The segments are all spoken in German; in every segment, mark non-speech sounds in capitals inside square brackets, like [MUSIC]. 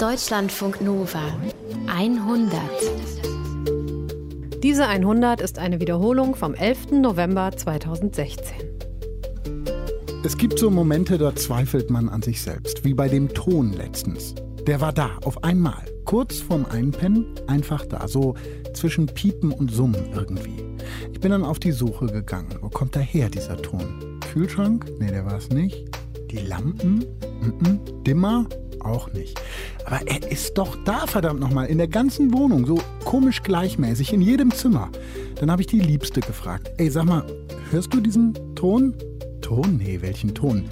Deutschlandfunk Nova 100. Diese 100 ist eine Wiederholung vom 11. November 2016. Es gibt so Momente, da zweifelt man an sich selbst, wie bei dem Ton letztens. Der war da, auf einmal. Kurz vorm Einpennen, einfach da, so zwischen Piepen und Summen irgendwie. Ich bin dann auf die Suche gegangen. Wo kommt daher, dieser Ton? Kühlschrank? Nee, der war es nicht. Die Lampen? Mm -mm. Dimmer? Auch nicht. Aber er ist doch da, verdammt nochmal, in der ganzen Wohnung, so komisch gleichmäßig, in jedem Zimmer. Dann habe ich die Liebste gefragt. Ey, sag mal, hörst du diesen Ton? Ton? Nee, welchen Ton?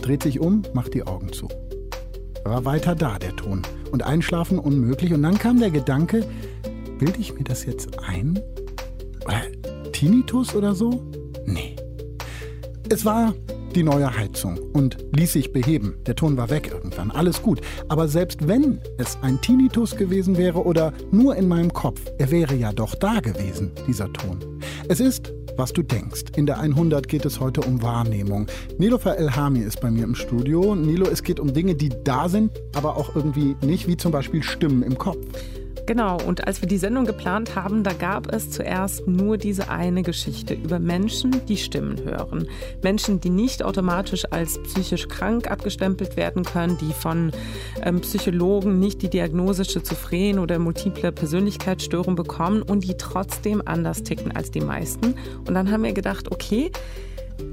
Dreht sich um, macht die Augen zu. War weiter da, der Ton. Und einschlafen unmöglich. Und dann kam der Gedanke, bilde ich mir das jetzt ein? Tinnitus oder so? Nee. Es war die neue Heizung und ließ sich beheben. Der Ton war weg irgendwann, alles gut. Aber selbst wenn es ein Tinnitus gewesen wäre oder nur in meinem Kopf, er wäre ja doch da gewesen, dieser Ton. Es ist, was du denkst. In der 100 geht es heute um Wahrnehmung. Nilofer Elhami ist bei mir im Studio. Nilo, es geht um Dinge, die da sind, aber auch irgendwie nicht, wie zum Beispiel Stimmen im Kopf. Genau, und als wir die Sendung geplant haben, da gab es zuerst nur diese eine Geschichte über Menschen, die Stimmen hören. Menschen, die nicht automatisch als psychisch krank abgestempelt werden können, die von ähm, Psychologen nicht die Diagnose Schizophren oder multiple Persönlichkeitsstörung bekommen und die trotzdem anders ticken als die meisten. Und dann haben wir gedacht, okay,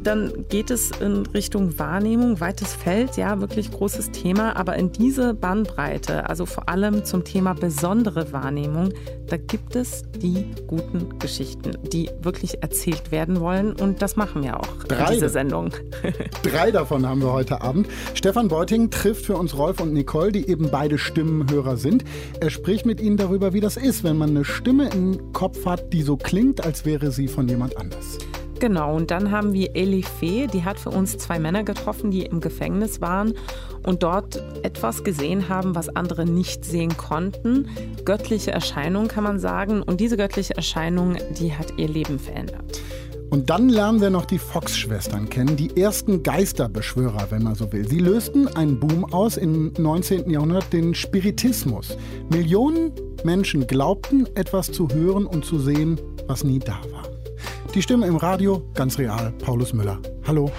dann geht es in Richtung Wahrnehmung, weites Feld, ja, wirklich großes Thema. Aber in diese Bandbreite, also vor allem zum Thema besondere Wahrnehmung, da gibt es die guten Geschichten, die wirklich erzählt werden wollen. Und das machen wir auch Drei. in dieser Sendung. [LAUGHS] Drei davon haben wir heute Abend. Stefan Beuting trifft für uns Rolf und Nicole, die eben beide Stimmenhörer sind. Er spricht mit ihnen darüber, wie das ist, wenn man eine Stimme im Kopf hat, die so klingt, als wäre sie von jemand anders. Genau, und dann haben wir Eli Fee, die hat für uns zwei Männer getroffen, die im Gefängnis waren und dort etwas gesehen haben, was andere nicht sehen konnten. Göttliche Erscheinung kann man sagen. Und diese göttliche Erscheinung, die hat ihr Leben verändert. Und dann lernen wir noch die Fox-Schwestern kennen, die ersten Geisterbeschwörer, wenn man so will. Sie lösten einen Boom aus im 19. Jahrhundert, den Spiritismus. Millionen Menschen glaubten, etwas zu hören und zu sehen, was nie da war. Die Stimme im Radio, ganz real, Paulus Müller. Hallo.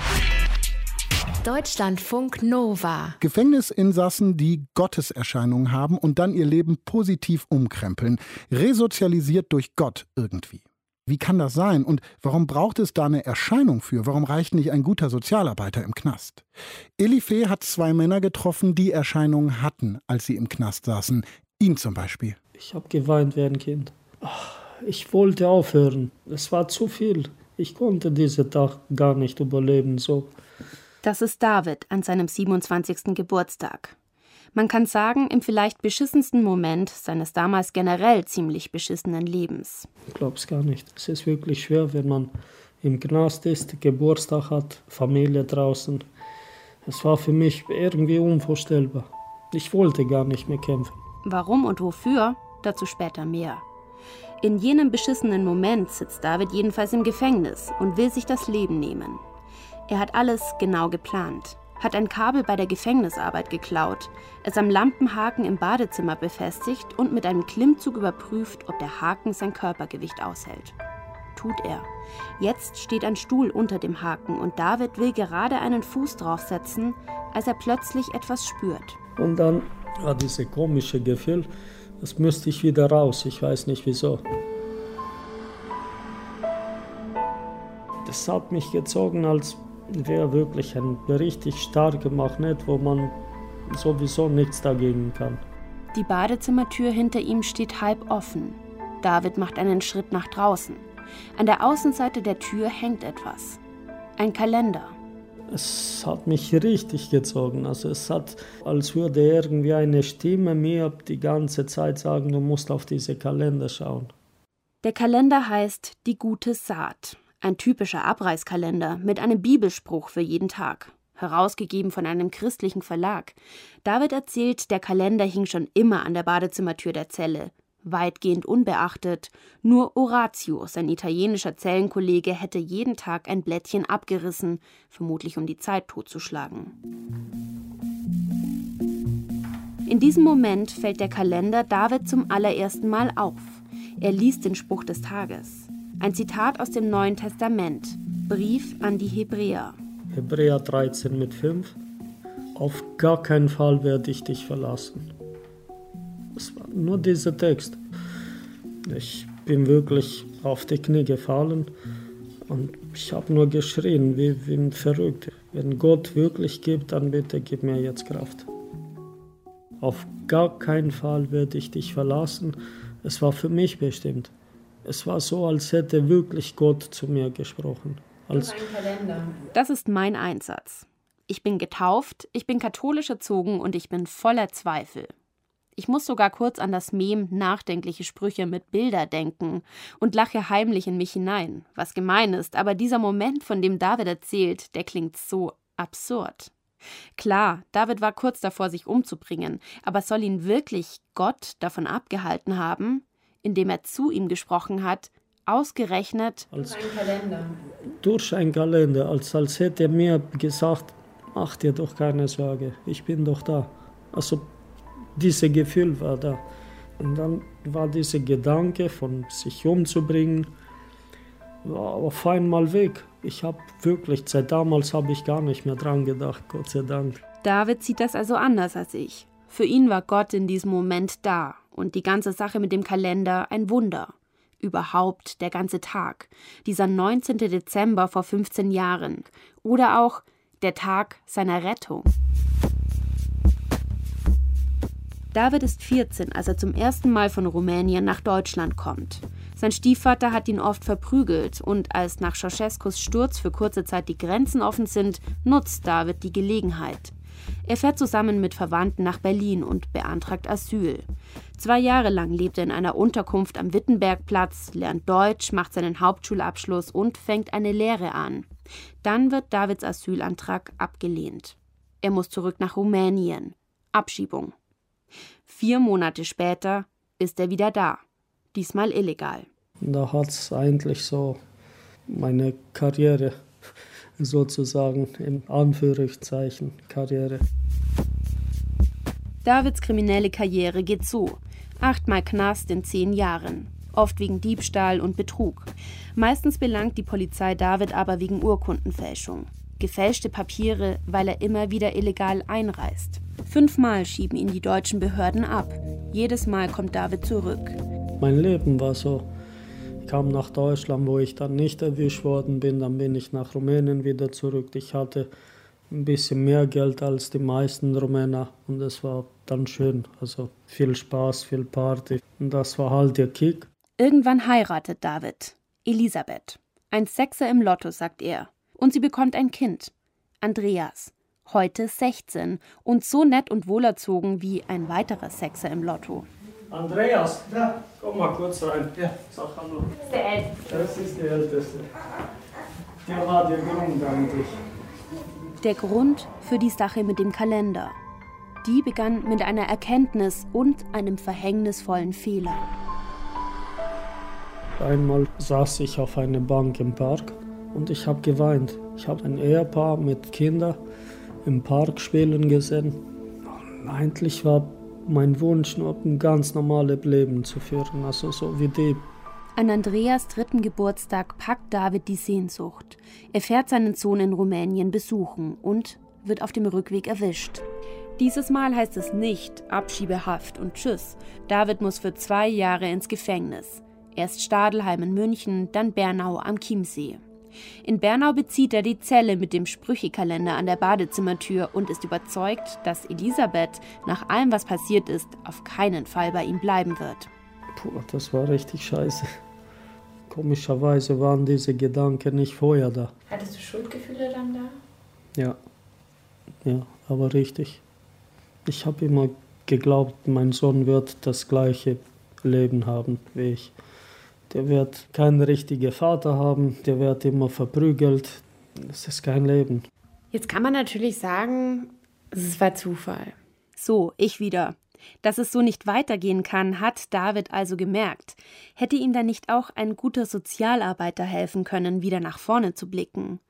Deutschlandfunk Nova. Gefängnisinsassen, die Gotteserscheinungen haben und dann ihr Leben positiv umkrempeln. Resozialisiert durch Gott irgendwie. Wie kann das sein? Und warum braucht es da eine Erscheinung für? Warum reicht nicht ein guter Sozialarbeiter im Knast? Elife hat zwei Männer getroffen, die Erscheinungen hatten, als sie im Knast saßen. Ihn zum Beispiel. Ich habe geweint wie ein Kind. Ach ich wollte aufhören. Es war zu viel. Ich konnte diesen Tag gar nicht überleben. So. Das ist David an seinem 27. Geburtstag. Man kann sagen, im vielleicht beschissensten Moment seines damals generell ziemlich beschissenen Lebens. Ich glaube es gar nicht. Es ist wirklich schwer, wenn man im Knast ist, Geburtstag hat, Familie draußen. Es war für mich irgendwie unvorstellbar. Ich wollte gar nicht mehr kämpfen. Warum und wofür? Dazu später mehr. In jenem beschissenen Moment sitzt David jedenfalls im Gefängnis und will sich das Leben nehmen. Er hat alles genau geplant, hat ein Kabel bei der Gefängnisarbeit geklaut, es am Lampenhaken im Badezimmer befestigt und mit einem Klimmzug überprüft, ob der Haken sein Körpergewicht aushält. Tut er. Jetzt steht ein Stuhl unter dem Haken und David will gerade einen Fuß draufsetzen, als er plötzlich etwas spürt. Und dann war dieses komische Gefühl, das müsste ich wieder raus, ich weiß nicht wieso. Das hat mich gezogen, als wäre wirklich ein richtig starker Magnet, wo man sowieso nichts dagegen kann. Die Badezimmertür hinter ihm steht halb offen. David macht einen Schritt nach draußen. An der Außenseite der Tür hängt etwas. Ein Kalender es hat mich richtig gezogen. Also es hat, als würde irgendwie eine Stimme mir die ganze Zeit sagen, du musst auf diese Kalender schauen. Der Kalender heißt Die gute Saat. Ein typischer Abreißkalender mit einem Bibelspruch für jeden Tag. Herausgegeben von einem christlichen Verlag. David erzählt, der Kalender hing schon immer an der Badezimmertür der Zelle weitgehend unbeachtet. Nur Orazio, sein italienischer Zellenkollege, hätte jeden Tag ein Blättchen abgerissen, vermutlich um die Zeit totzuschlagen. In diesem Moment fällt der Kalender David zum allerersten Mal auf. Er liest den Spruch des Tages. Ein Zitat aus dem Neuen Testament. Brief an die Hebräer. Hebräer 13 mit 5. Auf gar keinen Fall werde ich dich verlassen. Es war nur dieser Text. Ich bin wirklich auf die Knie gefallen und ich habe nur geschrien, wie, wie ein Verrückter. Wenn Gott wirklich gibt, dann bitte gib mir jetzt Kraft. Auf gar keinen Fall werde ich dich verlassen. Es war für mich bestimmt. Es war so, als hätte wirklich Gott zu mir gesprochen. Als das ist mein Einsatz. Ich bin getauft, ich bin katholisch erzogen und ich bin voller Zweifel. Ich muss sogar kurz an das Mem nachdenkliche Sprüche mit Bilder denken und lache heimlich in mich hinein, was gemein ist, aber dieser Moment, von dem David erzählt, der klingt so absurd. Klar, David war kurz davor, sich umzubringen, aber soll ihn wirklich Gott davon abgehalten haben, indem er zu ihm gesprochen hat, ausgerechnet als, durch einen Kalender? Durch einen Kalender, als, als hätte er mir gesagt, mach dir doch keine Sorge, ich bin doch da. Also dieses Gefühl war da. Und dann war dieser Gedanke von sich umzubringen, auf einmal weg. Ich habe wirklich, seit damals habe ich gar nicht mehr dran gedacht, Gott sei Dank. David sieht das also anders als ich. Für ihn war Gott in diesem Moment da und die ganze Sache mit dem Kalender ein Wunder. Überhaupt der ganze Tag, dieser 19. Dezember vor 15 Jahren oder auch der Tag seiner Rettung. David ist 14, als er zum ersten Mal von Rumänien nach Deutschland kommt. Sein Stiefvater hat ihn oft verprügelt und als nach Ceausescus Sturz für kurze Zeit die Grenzen offen sind, nutzt David die Gelegenheit. Er fährt zusammen mit Verwandten nach Berlin und beantragt Asyl. Zwei Jahre lang lebt er in einer Unterkunft am Wittenbergplatz, lernt Deutsch, macht seinen Hauptschulabschluss und fängt eine Lehre an. Dann wird Davids Asylantrag abgelehnt. Er muss zurück nach Rumänien. Abschiebung. Vier Monate später ist er wieder da, diesmal illegal. Da hat es eigentlich so meine Karriere sozusagen in Anführungszeichen Karriere. Davids kriminelle Karriere geht so. Achtmal Knast in zehn Jahren, oft wegen Diebstahl und Betrug. Meistens belangt die Polizei David aber wegen Urkundenfälschung. Gefälschte Papiere, weil er immer wieder illegal einreist. Fünfmal schieben ihn die deutschen Behörden ab. Jedes Mal kommt David zurück. Mein Leben war so. Ich kam nach Deutschland, wo ich dann nicht erwischt worden bin. Dann bin ich nach Rumänien wieder zurück. Ich hatte ein bisschen mehr Geld als die meisten Rumäner und es war dann schön. Also viel Spaß, viel Party. Und das war halt der Kick. Irgendwann heiratet David. Elisabeth. Ein Sechser im Lotto, sagt er. Und sie bekommt ein Kind. Andreas heute 16 und so nett und wohlerzogen wie ein weiterer Sechser im Lotto. Andreas, ja. komm mal kurz rein. Ja. Sag hallo. Das ist der Älteste. Das ist der Älteste. Der war der Grund eigentlich. Der Grund für die Sache mit dem Kalender. Die begann mit einer Erkenntnis und einem verhängnisvollen Fehler. Einmal saß ich auf einer Bank im Park und ich habe geweint. Ich habe ein Ehepaar mit Kindern im Park spielen gesehen. Eigentlich war mein Wunsch, nur ein ganz normales Leben zu führen, also so wie die. An Andreas dritten Geburtstag packt David die Sehnsucht. Er fährt seinen Sohn in Rumänien besuchen und wird auf dem Rückweg erwischt. Dieses Mal heißt es nicht Abschiebehaft und Tschüss. David muss für zwei Jahre ins Gefängnis. Erst Stadelheim in München, dann Bernau am Chiemsee. In Bernau bezieht er die Zelle mit dem Sprüchekalender an der Badezimmertür und ist überzeugt, dass Elisabeth nach allem, was passiert ist, auf keinen Fall bei ihm bleiben wird. Puh, das war richtig scheiße. Komischerweise waren diese Gedanken nicht vorher da. Hattest du Schuldgefühle dann da? Ja, ja, aber richtig. Ich habe immer geglaubt, mein Sohn wird das gleiche Leben haben wie ich der wird keinen richtigen Vater haben, der wird immer verprügelt. Das ist kein Leben. Jetzt kann man natürlich sagen, es war Zufall. So, ich wieder. Dass es so nicht weitergehen kann, hat David also gemerkt. Hätte ihm da nicht auch ein guter Sozialarbeiter helfen können, wieder nach vorne zu blicken?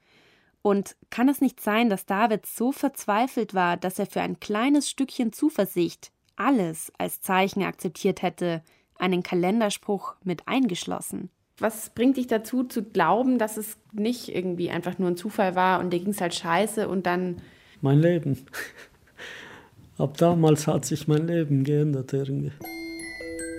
Und kann es nicht sein, dass David so verzweifelt war, dass er für ein kleines Stückchen Zuversicht alles als Zeichen akzeptiert hätte, einen Kalenderspruch mit eingeschlossen. Was bringt dich dazu, zu glauben, dass es nicht irgendwie einfach nur ein Zufall war und dir ging es halt scheiße und dann. Mein Leben. [LAUGHS] Ab damals hat sich mein Leben geändert irgendwie.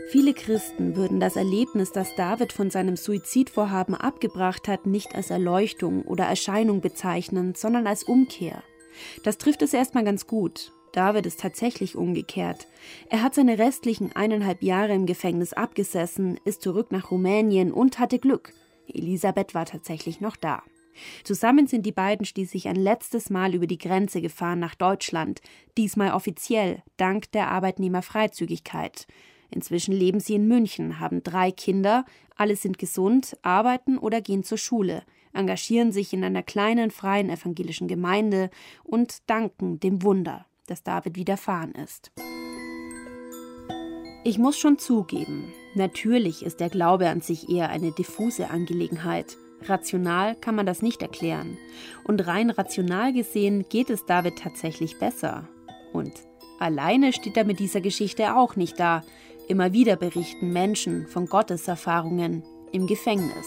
Viele Christen würden das Erlebnis, das David von seinem Suizidvorhaben abgebracht hat, nicht als Erleuchtung oder Erscheinung bezeichnen, sondern als Umkehr. Das trifft es erstmal ganz gut. David ist tatsächlich umgekehrt. Er hat seine restlichen eineinhalb Jahre im Gefängnis abgesessen, ist zurück nach Rumänien und hatte Glück. Elisabeth war tatsächlich noch da. Zusammen sind die beiden schließlich ein letztes Mal über die Grenze gefahren nach Deutschland, diesmal offiziell, dank der Arbeitnehmerfreizügigkeit. Inzwischen leben sie in München, haben drei Kinder, alle sind gesund, arbeiten oder gehen zur Schule, engagieren sich in einer kleinen freien evangelischen Gemeinde und danken dem Wunder, das David widerfahren ist. Ich muss schon zugeben, natürlich ist der Glaube an sich eher eine diffuse Angelegenheit. Rational kann man das nicht erklären. Und rein rational gesehen geht es David tatsächlich besser. Und alleine steht er mit dieser Geschichte auch nicht da. Immer wieder berichten Menschen von Gotteserfahrungen im Gefängnis.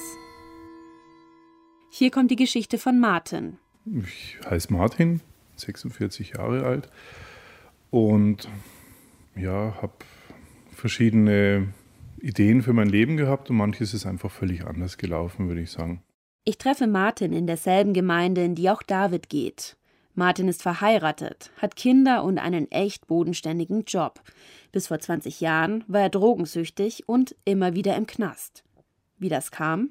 Hier kommt die Geschichte von Martin. Ich heiße Martin, 46 Jahre alt und ja, habe verschiedene Ideen für mein Leben gehabt und manches ist einfach völlig anders gelaufen, würde ich sagen. Ich treffe Martin in derselben Gemeinde, in die auch David geht. Martin ist verheiratet, hat Kinder und einen echt bodenständigen Job. Bis vor 20 Jahren war er drogensüchtig und immer wieder im Knast. Wie das kam?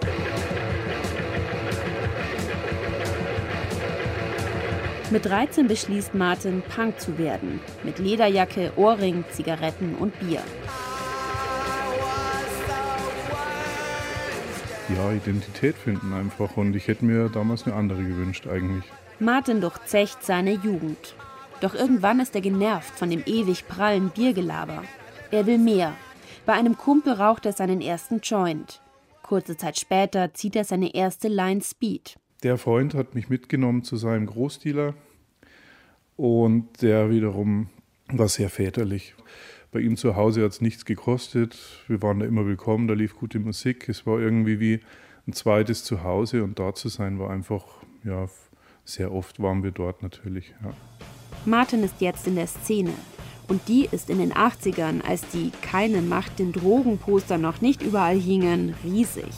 Mit 13 beschließt Martin, Punk zu werden. Mit Lederjacke, Ohrring, Zigaretten und Bier. ja, Identität finden einfach. Und ich hätte mir damals eine andere gewünscht eigentlich. Martin durchzecht seine Jugend. Doch irgendwann ist er genervt von dem ewig prallen Biergelaber. Er will mehr. Bei einem Kumpel raucht er seinen ersten Joint. Kurze Zeit später zieht er seine erste Line Speed. Der Freund hat mich mitgenommen zu seinem Großdealer und der wiederum war sehr väterlich. Bei ihm zu Hause hat es nichts gekostet. Wir waren da immer willkommen, da lief gute Musik. Es war irgendwie wie ein zweites Zuhause und da zu sein war einfach, ja, sehr oft waren wir dort natürlich. Ja. Martin ist jetzt in der Szene. Und die ist in den 80ern, als die Keine Macht den Drogenposter noch nicht überall hingen, riesig.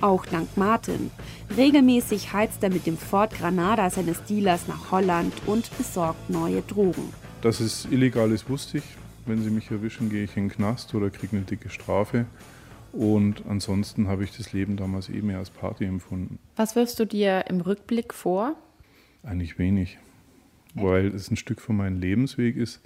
Auch dank Martin. Regelmäßig heizt er mit dem Ford Granada seines Dealers nach Holland und besorgt neue Drogen. Dass es illegal ist, wusste ich. Wenn sie mich erwischen, gehe ich in den Knast oder kriege eine dicke Strafe. Und ansonsten habe ich das Leben damals eben mehr als Party empfunden. Was wirfst du dir im Rückblick vor? Eigentlich wenig, weil es ein Stück von meinem Lebensweg ist.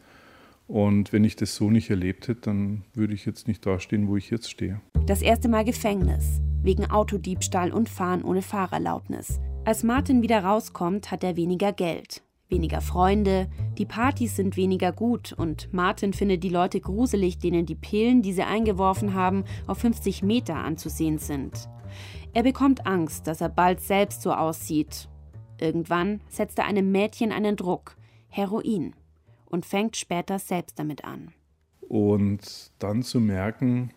Und wenn ich das so nicht erlebt hätte, dann würde ich jetzt nicht dastehen, wo ich jetzt stehe. Das erste Mal Gefängnis, wegen Autodiebstahl und Fahren ohne Fahrerlaubnis. Als Martin wieder rauskommt, hat er weniger Geld weniger Freunde, die Partys sind weniger gut und Martin findet die Leute gruselig, denen die Pillen, die sie eingeworfen haben, auf 50 Meter anzusehen sind. Er bekommt Angst, dass er bald selbst so aussieht. Irgendwann setzt er einem Mädchen einen Druck, Heroin, und fängt später selbst damit an. Und dann zu merken,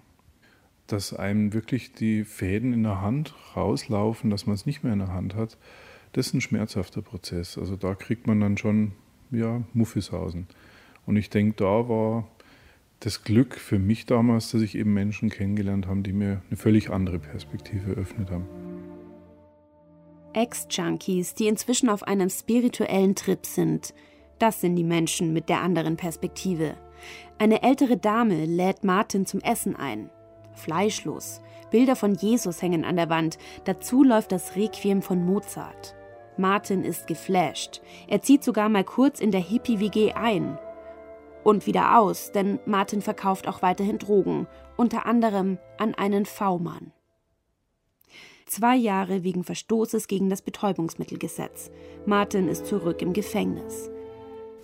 dass einem wirklich die Fäden in der Hand rauslaufen, dass man es nicht mehr in der Hand hat, das ist ein schmerzhafter Prozess. Also da kriegt man dann schon ja, Muffishausen. Und ich denke, da war das Glück für mich damals, dass ich eben Menschen kennengelernt habe, die mir eine völlig andere Perspektive eröffnet haben. Ex-Junkies, die inzwischen auf einem spirituellen Trip sind, das sind die Menschen mit der anderen Perspektive. Eine ältere Dame lädt Martin zum Essen ein. Fleischlos. Bilder von Jesus hängen an der Wand. Dazu läuft das Requiem von Mozart. Martin ist geflasht. Er zieht sogar mal kurz in der Hippie-WG ein. Und wieder aus, denn Martin verkauft auch weiterhin Drogen, unter anderem an einen V-Mann. Zwei Jahre wegen Verstoßes gegen das Betäubungsmittelgesetz. Martin ist zurück im Gefängnis.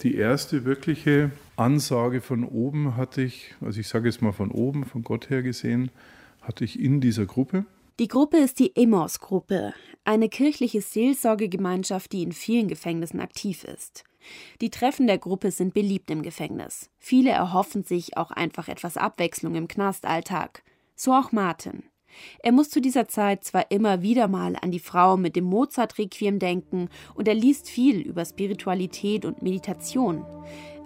Die erste wirkliche Ansage von oben hatte ich, also ich sage jetzt mal von oben, von Gott her gesehen, hatte ich in dieser Gruppe. Die Gruppe ist die Emmaus-Gruppe, eine kirchliche Seelsorgegemeinschaft, die in vielen Gefängnissen aktiv ist. Die Treffen der Gruppe sind beliebt im Gefängnis. Viele erhoffen sich auch einfach etwas Abwechslung im Knastalltag. So auch Martin. Er muss zu dieser Zeit zwar immer wieder mal an die Frau mit dem Mozart-Requiem denken und er liest viel über Spiritualität und Meditation.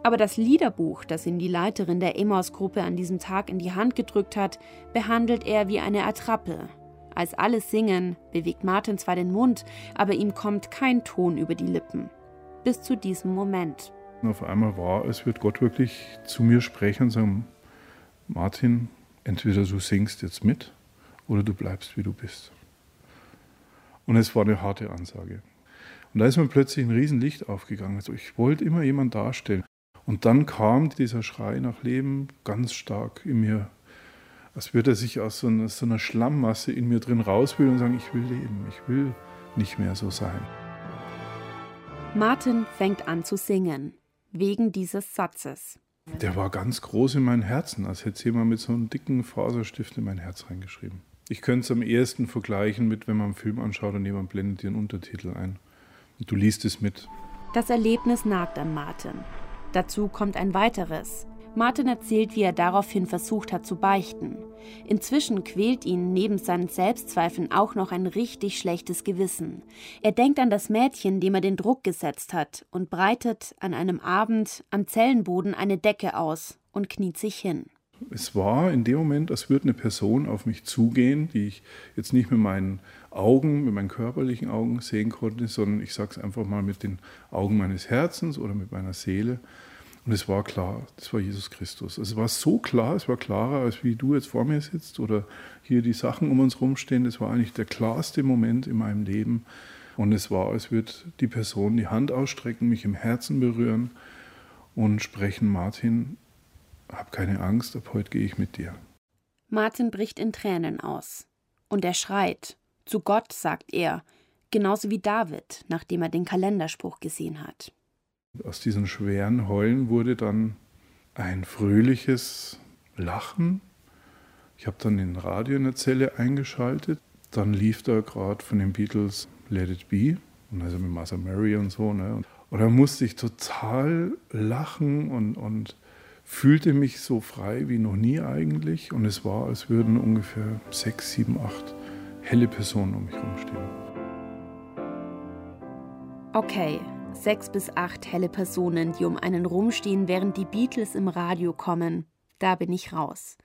Aber das Liederbuch, das ihm die Leiterin der Emmaus-Gruppe an diesem Tag in die Hand gedrückt hat, behandelt er wie eine Attrappe. Als alle singen, bewegt Martin zwar den Mund, aber ihm kommt kein Ton über die Lippen. Bis zu diesem Moment. Auf einmal war, es wird Gott wirklich zu mir sprechen und sagen, Martin, entweder du singst jetzt mit oder du bleibst, wie du bist. Und es war eine harte Ansage. Und da ist mir plötzlich ein Riesenlicht aufgegangen. Also ich wollte immer jemanden darstellen. Und dann kam dieser Schrei nach Leben ganz stark in mir, als würde er sich aus so einer, so einer Schlammmasse in mir drin rauswühlen und sagen, ich will leben, ich will nicht mehr so sein. Martin fängt an zu singen, wegen dieses Satzes. Der war ganz groß in meinem Herzen, als hätte jemand mit so einem dicken Faserstift in mein Herz reingeschrieben. Ich könnte es am ehesten vergleichen mit, wenn man einen Film anschaut und jemand blendet dir einen Untertitel ein. Und du liest es mit. Das Erlebnis nagt an Martin. Dazu kommt ein weiteres. Martin erzählt, wie er daraufhin versucht hat zu beichten. Inzwischen quält ihn neben seinen Selbstzweifeln auch noch ein richtig schlechtes Gewissen. Er denkt an das Mädchen, dem er den Druck gesetzt hat, und breitet an einem Abend am Zellenboden eine Decke aus und kniet sich hin. Es war in dem Moment, als würde eine Person auf mich zugehen, die ich jetzt nicht mit meinen Augen, mit meinen körperlichen Augen sehen konnte, sondern ich sage es einfach mal mit den Augen meines Herzens oder mit meiner Seele. Und es war klar, das war Jesus Christus. Also es war so klar, es war klarer, als wie du jetzt vor mir sitzt oder hier die Sachen um uns rumstehen. Das war eigentlich der klarste Moment in meinem Leben. Und es war, als würde die Person die Hand ausstrecken, mich im Herzen berühren und sprechen, Martin, hab keine Angst, ab heute gehe ich mit dir. Martin bricht in Tränen aus. Und er schreit. Zu Gott, sagt er, genauso wie David, nachdem er den Kalenderspruch gesehen hat. Aus diesen schweren Heulen wurde dann ein fröhliches Lachen. Ich habe dann den Radio in der Zelle eingeschaltet. Dann lief da gerade von den Beatles Let It Be, und also mit Martha Mary und so. Ne? Und da musste ich total lachen und, und fühlte mich so frei wie noch nie eigentlich. Und es war, als würden ungefähr sechs, sieben, acht helle Personen um mich herumstehen. Okay, sechs bis acht helle Personen, die um einen rumstehen, während die Beatles im Radio kommen. Da bin ich raus.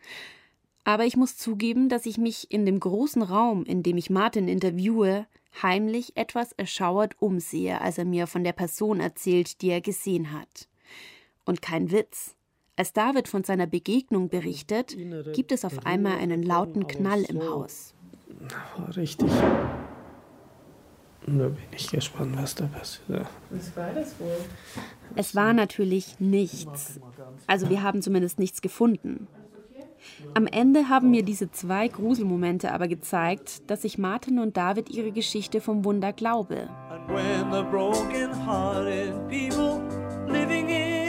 Aber ich muss zugeben, dass ich mich in dem großen Raum, in dem ich Martin interviewe, heimlich etwas erschauert umsehe, als er mir von der Person erzählt, die er gesehen hat. Und kein Witz. Als David von seiner Begegnung berichtet, gibt es auf einmal einen lauten Knall im Haus. Richtig. Da bin ich gespannt, was da passiert. Was war das wohl? Es war natürlich nichts. Also wir haben zumindest nichts gefunden. Am Ende haben mir diese zwei Gruselmomente aber gezeigt, dass ich Martin und David ihre Geschichte vom Wunder glaube. And when the broken-hearted people living in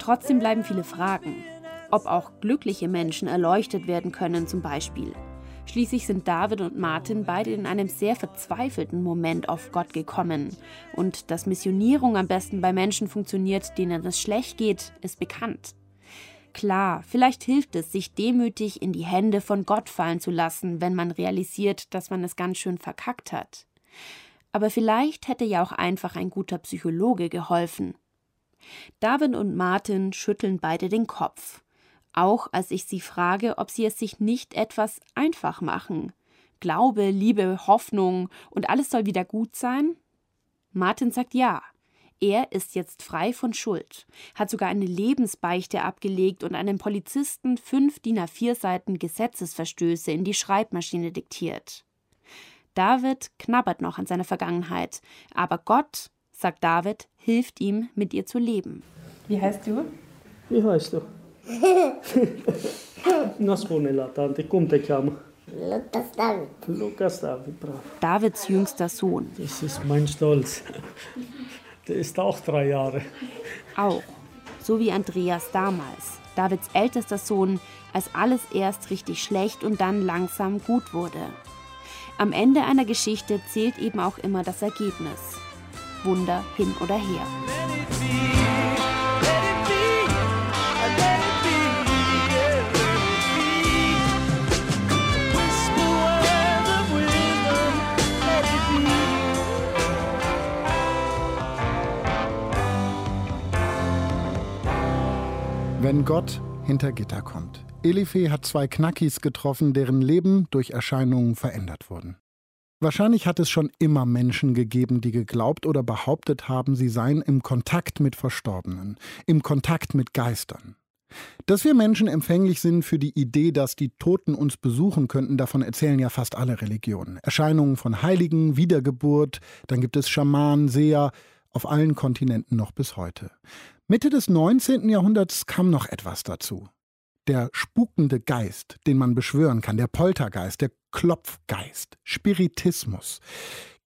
Trotzdem bleiben viele Fragen. Ob auch glückliche Menschen erleuchtet werden können zum Beispiel. Schließlich sind David und Martin beide in einem sehr verzweifelten Moment auf Gott gekommen. Und dass Missionierung am besten bei Menschen funktioniert, denen es schlecht geht, ist bekannt. Klar, vielleicht hilft es, sich demütig in die Hände von Gott fallen zu lassen, wenn man realisiert, dass man es ganz schön verkackt hat. Aber vielleicht hätte ja auch einfach ein guter Psychologe geholfen. David und Martin schütteln beide den Kopf. Auch als ich sie frage, ob sie es sich nicht etwas einfach machen. Glaube, Liebe, Hoffnung und alles soll wieder gut sein? Martin sagt ja. Er ist jetzt frei von Schuld, hat sogar eine Lebensbeichte abgelegt und einem Polizisten fünf DIN A4 Seiten Gesetzesverstöße in die Schreibmaschine diktiert. David knabbert noch an seiner Vergangenheit, aber Gott sagt David, hilft ihm, mit ihr zu leben. Wie heißt du? Wie heißt du? [LAUGHS] Nascone la tante, come ti chiamo? Lukas David. Lukas David, bravo. Davids jüngster Sohn. Das ist mein Stolz. Der ist auch drei Jahre. Auch. So wie Andreas damals. Davids ältester Sohn, als alles erst richtig schlecht und dann langsam gut wurde. Am Ende einer Geschichte zählt eben auch immer das Ergebnis. Wunder hin oder her. Wenn Gott hinter Gitter kommt. Elife hat zwei Knackis getroffen, deren Leben durch Erscheinungen verändert wurden. Wahrscheinlich hat es schon immer Menschen gegeben, die geglaubt oder behauptet haben, sie seien im Kontakt mit Verstorbenen, im Kontakt mit Geistern. Dass wir Menschen empfänglich sind für die Idee, dass die Toten uns besuchen könnten, davon erzählen ja fast alle Religionen. Erscheinungen von Heiligen, Wiedergeburt, dann gibt es Schamanen, Seher, auf allen Kontinenten noch bis heute. Mitte des 19. Jahrhunderts kam noch etwas dazu. Der spukende Geist, den man beschwören kann, der Poltergeist, der Klopfgeist, Spiritismus.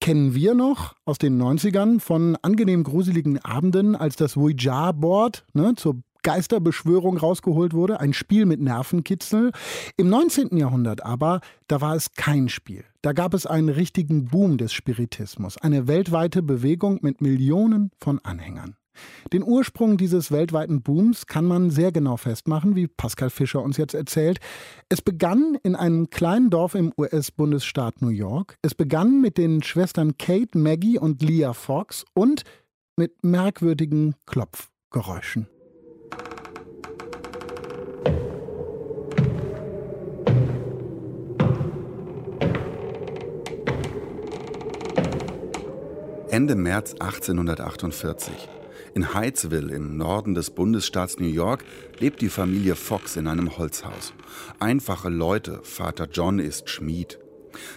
Kennen wir noch aus den 90ern von angenehm gruseligen Abenden, als das Ouija-Board ne, zur Geisterbeschwörung rausgeholt wurde, ein Spiel mit Nervenkitzel. Im 19. Jahrhundert aber, da war es kein Spiel. Da gab es einen richtigen Boom des Spiritismus, eine weltweite Bewegung mit Millionen von Anhängern. Den Ursprung dieses weltweiten Booms kann man sehr genau festmachen, wie Pascal Fischer uns jetzt erzählt. Es begann in einem kleinen Dorf im US-Bundesstaat New York. Es begann mit den Schwestern Kate, Maggie und Leah Fox und mit merkwürdigen Klopfgeräuschen. Ende März 1848. In Hyattsville im Norden des Bundesstaats New York lebt die Familie Fox in einem Holzhaus. Einfache Leute, Vater John ist Schmied.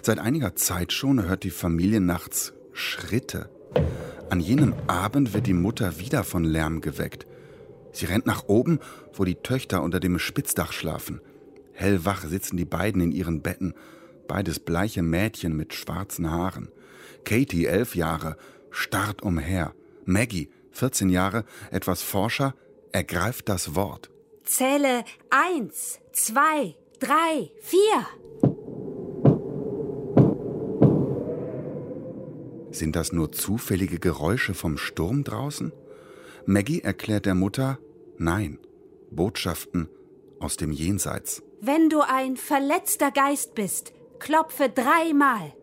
Seit einiger Zeit schon hört die Familie nachts Schritte. An jenem Abend wird die Mutter wieder von Lärm geweckt. Sie rennt nach oben, wo die Töchter unter dem Spitzdach schlafen. Hellwach sitzen die beiden in ihren Betten, beides bleiche Mädchen mit schwarzen Haaren. Katie, elf Jahre, starrt umher. Maggie, 14 Jahre, etwas forscher, ergreift das Wort. Zähle eins, zwei, drei, vier. Sind das nur zufällige Geräusche vom Sturm draußen? Maggie erklärt der Mutter, nein, Botschaften aus dem Jenseits. Wenn du ein verletzter Geist bist, klopfe dreimal.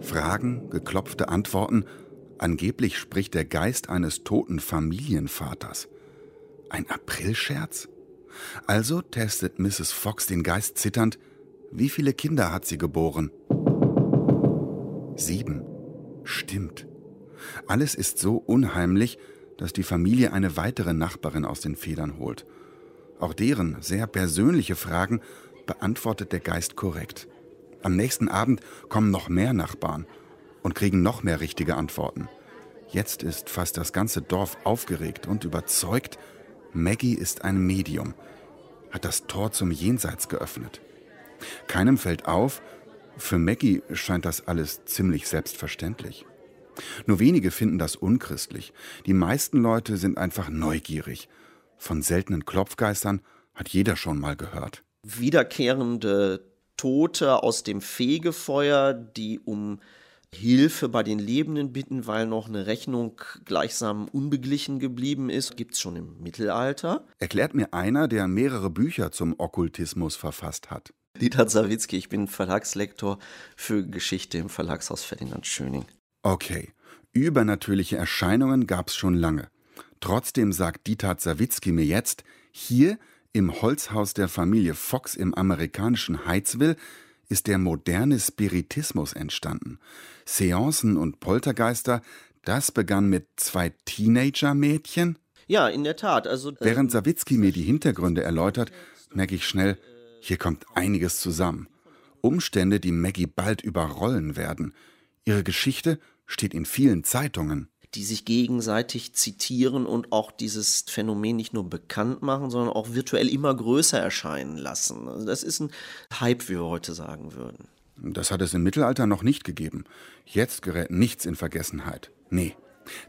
Fragen, geklopfte Antworten Angeblich spricht der Geist eines toten Familienvaters. Ein Aprilscherz? Also testet Mrs. Fox den Geist zitternd. Wie viele Kinder hat sie geboren? Sieben. Stimmt. Alles ist so unheimlich, dass die Familie eine weitere Nachbarin aus den Federn holt. Auch deren sehr persönliche Fragen beantwortet der Geist korrekt. Am nächsten Abend kommen noch mehr Nachbarn und kriegen noch mehr richtige Antworten. Jetzt ist fast das ganze Dorf aufgeregt und überzeugt, Maggie ist ein Medium, hat das Tor zum Jenseits geöffnet. Keinem fällt auf, für Maggie scheint das alles ziemlich selbstverständlich. Nur wenige finden das unchristlich. Die meisten Leute sind einfach neugierig. Von seltenen Klopfgeistern hat jeder schon mal gehört. Wiederkehrende Tote aus dem Fegefeuer, die um Hilfe bei den Lebenden bitten, weil noch eine Rechnung gleichsam unbeglichen geblieben ist, gibt es schon im Mittelalter. Erklärt mir einer, der mehrere Bücher zum Okkultismus verfasst hat. Dieter Sawicki, ich bin Verlagslektor für Geschichte im Verlagshaus Ferdinand Schöning. Okay, übernatürliche Erscheinungen gab es schon lange. Trotzdem sagt Dieter Sawicki mir jetzt, hier im Holzhaus der Familie Fox im amerikanischen Heidsville ist der moderne Spiritismus entstanden. Seancen und Poltergeister, das begann mit zwei Teenager-Mädchen? Ja, in der Tat. Also, äh, Während Sawicki mir die Hintergründe erläutert, merke ich schnell, hier kommt einiges zusammen. Umstände, die Maggie bald überrollen werden. Ihre Geschichte steht in vielen Zeitungen die sich gegenseitig zitieren und auch dieses Phänomen nicht nur bekannt machen, sondern auch virtuell immer größer erscheinen lassen. Also das ist ein Hype, wie wir heute sagen würden. Das hat es im Mittelalter noch nicht gegeben. Jetzt gerät nichts in Vergessenheit. Nee.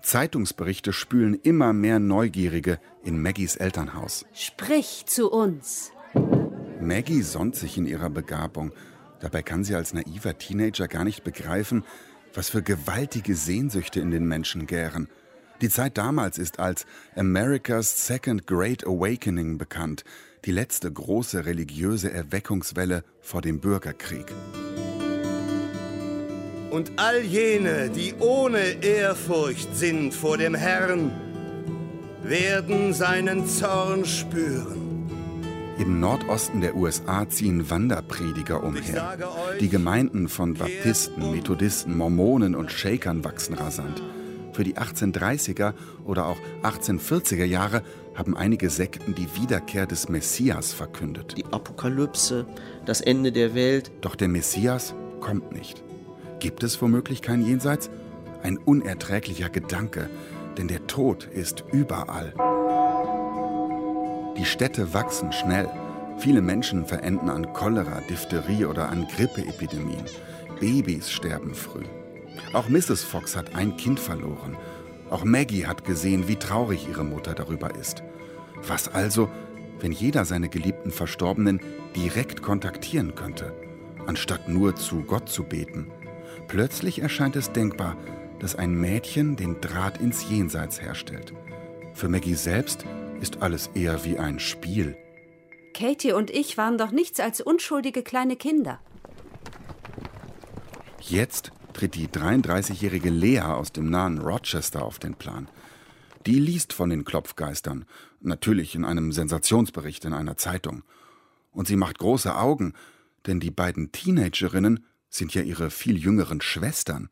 Zeitungsberichte spülen immer mehr Neugierige in Maggies Elternhaus. Sprich zu uns. Maggie sonnt sich in ihrer Begabung. Dabei kann sie als naiver Teenager gar nicht begreifen, Was für gewaltige Sehnsüchte in den Menschen gären. Die Zeit damals ist als America's Second Great Awakening bekannt, die letzte große religiöse Erweckungswelle vor dem Bürgerkrieg. Und all jene, die ohne Ehrfurcht sind vor dem Herrn, werden seinen Zorn spüren. Im Nordosten der USA ziehen Wanderprediger umher. Die Gemeinden von Baptisten, Methodisten, Mormonen und Shakern wachsen rasant. Für die 1830er oder auch 1840er Jahre haben einige Sekten die Wiederkehr des Messias verkündet. Die Apokalypse, das Ende der Welt. Doch der Messias kommt nicht. Gibt es womöglich kein Jenseits? Ein unerträglicher Gedanke, denn der Tod ist überall. Die Städte wachsen schnell. Viele Menschen verenden an Cholera, Diphtherie oder an Grippeepidemien. Babys sterben früh. Auch Mrs. Fox hat ein Kind verloren. Auch Maggie hat gesehen, wie traurig ihre Mutter darüber ist. Was also, wenn jeder seine geliebten Verstorbenen direkt kontaktieren könnte, anstatt nur zu Gott zu beten? Plötzlich erscheint es denkbar, dass ein Mädchen den Draht ins Jenseits herstellt. Für Maggie selbst ist alles eher wie ein Spiel. Katie und ich waren doch nichts als unschuldige kleine Kinder. Jetzt tritt die 33-jährige Lea aus dem nahen Rochester auf den Plan. Die liest von den Klopfgeistern, natürlich in einem Sensationsbericht in einer Zeitung. Und sie macht große Augen, denn die beiden Teenagerinnen sind ja ihre viel jüngeren Schwestern.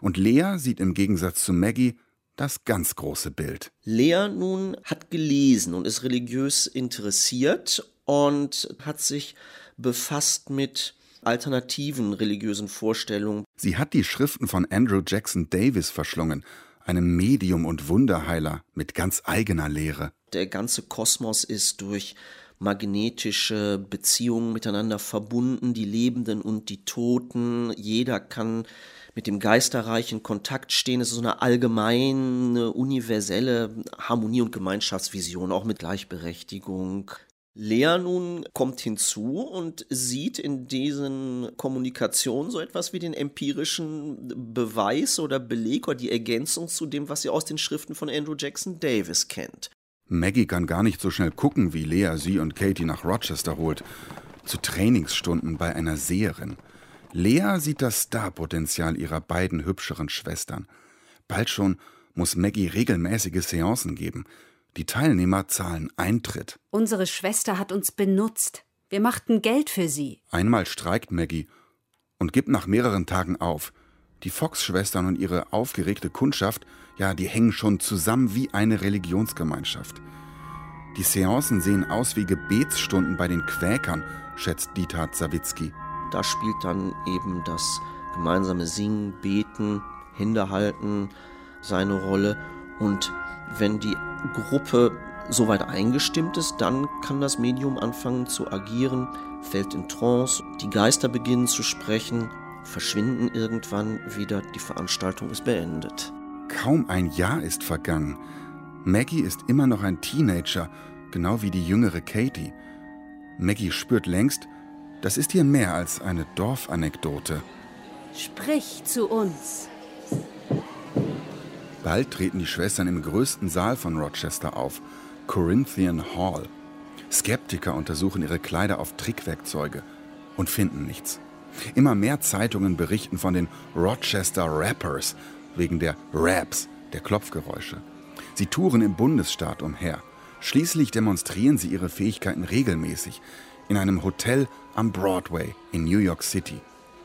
Und Lea sieht im Gegensatz zu Maggie das ganz große Bild. Lea nun hat gelesen und ist religiös interessiert und hat sich befasst mit alternativen religiösen Vorstellungen. Sie hat die Schriften von Andrew Jackson Davis verschlungen, einem Medium und Wunderheiler mit ganz eigener Lehre. Der ganze Kosmos ist durch magnetische Beziehungen miteinander verbunden, die Lebenden und die Toten. Jeder kann mit dem Geisterreich in Kontakt stehen. Es ist so eine allgemeine, universelle Harmonie- und Gemeinschaftsvision, auch mit Gleichberechtigung. Lea nun kommt hinzu und sieht in diesen Kommunikationen so etwas wie den empirischen Beweis oder Beleg oder die Ergänzung zu dem, was sie aus den Schriften von Andrew Jackson Davis kennt. Maggie kann gar nicht so schnell gucken, wie Lea sie und Katie nach Rochester holt. Zu Trainingsstunden bei einer Seherin. Lea sieht das Starpotenzial ihrer beiden hübscheren Schwestern. Bald schon muss Maggie regelmäßige Seancen geben. Die Teilnehmer zahlen Eintritt. Unsere Schwester hat uns benutzt. Wir machten Geld für sie. Einmal streikt Maggie und gibt nach mehreren Tagen auf. Die Fox-Schwestern und ihre aufgeregte Kundschaft, ja, die hängen schon zusammen wie eine Religionsgemeinschaft. Die Seancen sehen aus wie Gebetsstunden bei den Quäkern, schätzt Dieter Zawicki. Da spielt dann eben das gemeinsame Singen, Beten, Hände halten seine Rolle. Und wenn die Gruppe soweit eingestimmt ist, dann kann das Medium anfangen zu agieren, fällt in Trance, die Geister beginnen zu sprechen, verschwinden irgendwann wieder, die Veranstaltung ist beendet. Kaum ein Jahr ist vergangen. Maggie ist immer noch ein Teenager, genau wie die jüngere Katie. Maggie spürt längst, das ist hier mehr als eine Dorfanekdote. Sprich zu uns. Bald treten die Schwestern im größten Saal von Rochester auf, Corinthian Hall. Skeptiker untersuchen ihre Kleider auf Trickwerkzeuge und finden nichts. Immer mehr Zeitungen berichten von den Rochester Rappers wegen der Raps, der Klopfgeräusche. Sie touren im Bundesstaat umher. Schließlich demonstrieren sie ihre Fähigkeiten regelmäßig in einem Hotel am Broadway in New York City.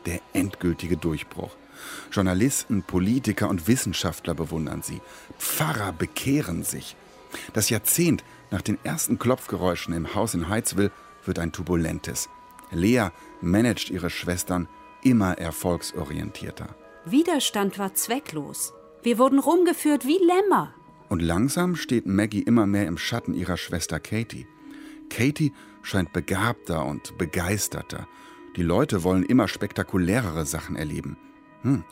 Der endgültige Durchbruch. Journalisten, Politiker und Wissenschaftler bewundern sie. Pfarrer bekehren sich. Das Jahrzehnt nach den ersten Klopfgeräuschen im Haus in Heidsville wird ein turbulentes. Lea managt ihre Schwestern immer erfolgsorientierter. Widerstand war zwecklos. Wir wurden rumgeführt wie Lämmer. Und langsam steht Maggie immer mehr im Schatten ihrer Schwester Katie. Katie scheint begabter und begeisterter. Die Leute wollen immer spektakulärere Sachen erleben. Hm.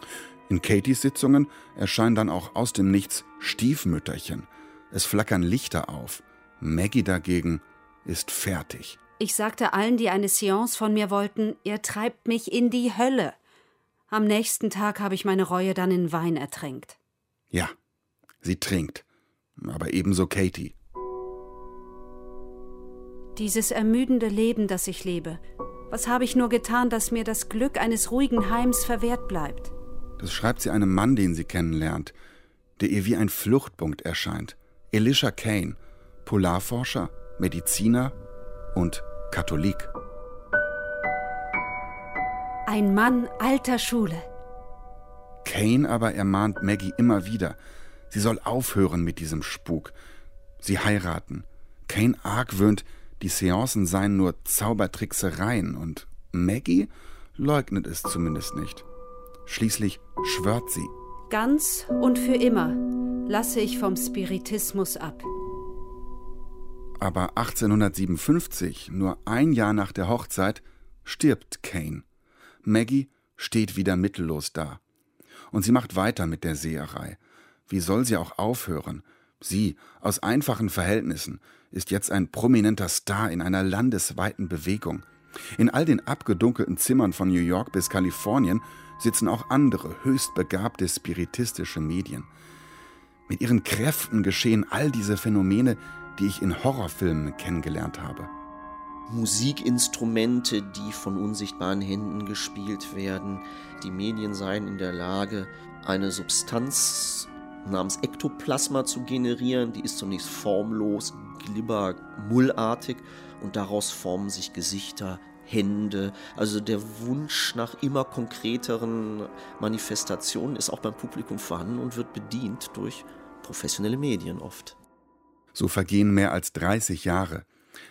In Katies Sitzungen erscheinen dann auch aus dem Nichts Stiefmütterchen. Es flackern Lichter auf. Maggie dagegen ist fertig. Ich sagte allen, die eine Seance von mir wollten, ihr treibt mich in die Hölle. Am nächsten Tag habe ich meine Reue dann in Wein ertränkt. Ja, sie trinkt. Aber ebenso Katie. Dieses ermüdende Leben, das ich lebe, was habe ich nur getan, dass mir das Glück eines ruhigen Heims verwehrt bleibt? Das schreibt sie einem Mann, den sie kennenlernt, der ihr wie ein Fluchtpunkt erscheint. Elisha Kane, Polarforscher, Mediziner und Katholik. Ein Mann alter Schule. Kane aber ermahnt Maggie immer wieder, sie soll aufhören mit diesem Spuk. Sie heiraten. Kane argwöhnt, die Seancen seien nur Zaubertricksereien und Maggie leugnet es zumindest nicht. Schließlich schwört sie. Ganz und für immer lasse ich vom Spiritismus ab. Aber 1857, nur ein Jahr nach der Hochzeit, stirbt Kane. Maggie steht wieder mittellos da. Und sie macht weiter mit der Seherei. Wie soll sie auch aufhören? Sie, aus einfachen Verhältnissen, ist jetzt ein prominenter Star in einer landesweiten Bewegung. In all den abgedunkelten Zimmern von New York bis Kalifornien sitzen auch andere höchst begabte spiritistische Medien. Mit ihren Kräften geschehen all diese Phänomene, die ich in Horrorfilmen kennengelernt habe. Musikinstrumente, die von unsichtbaren Händen gespielt werden. Die Medien seien in der Lage, eine Substanz namens Ektoplasma zu generieren. Die ist zunächst formlos, glibber, mullartig und daraus formen sich Gesichter, Hände. Also der Wunsch nach immer konkreteren Manifestationen ist auch beim Publikum vorhanden und wird bedient durch professionelle Medien oft. So vergehen mehr als 30 Jahre.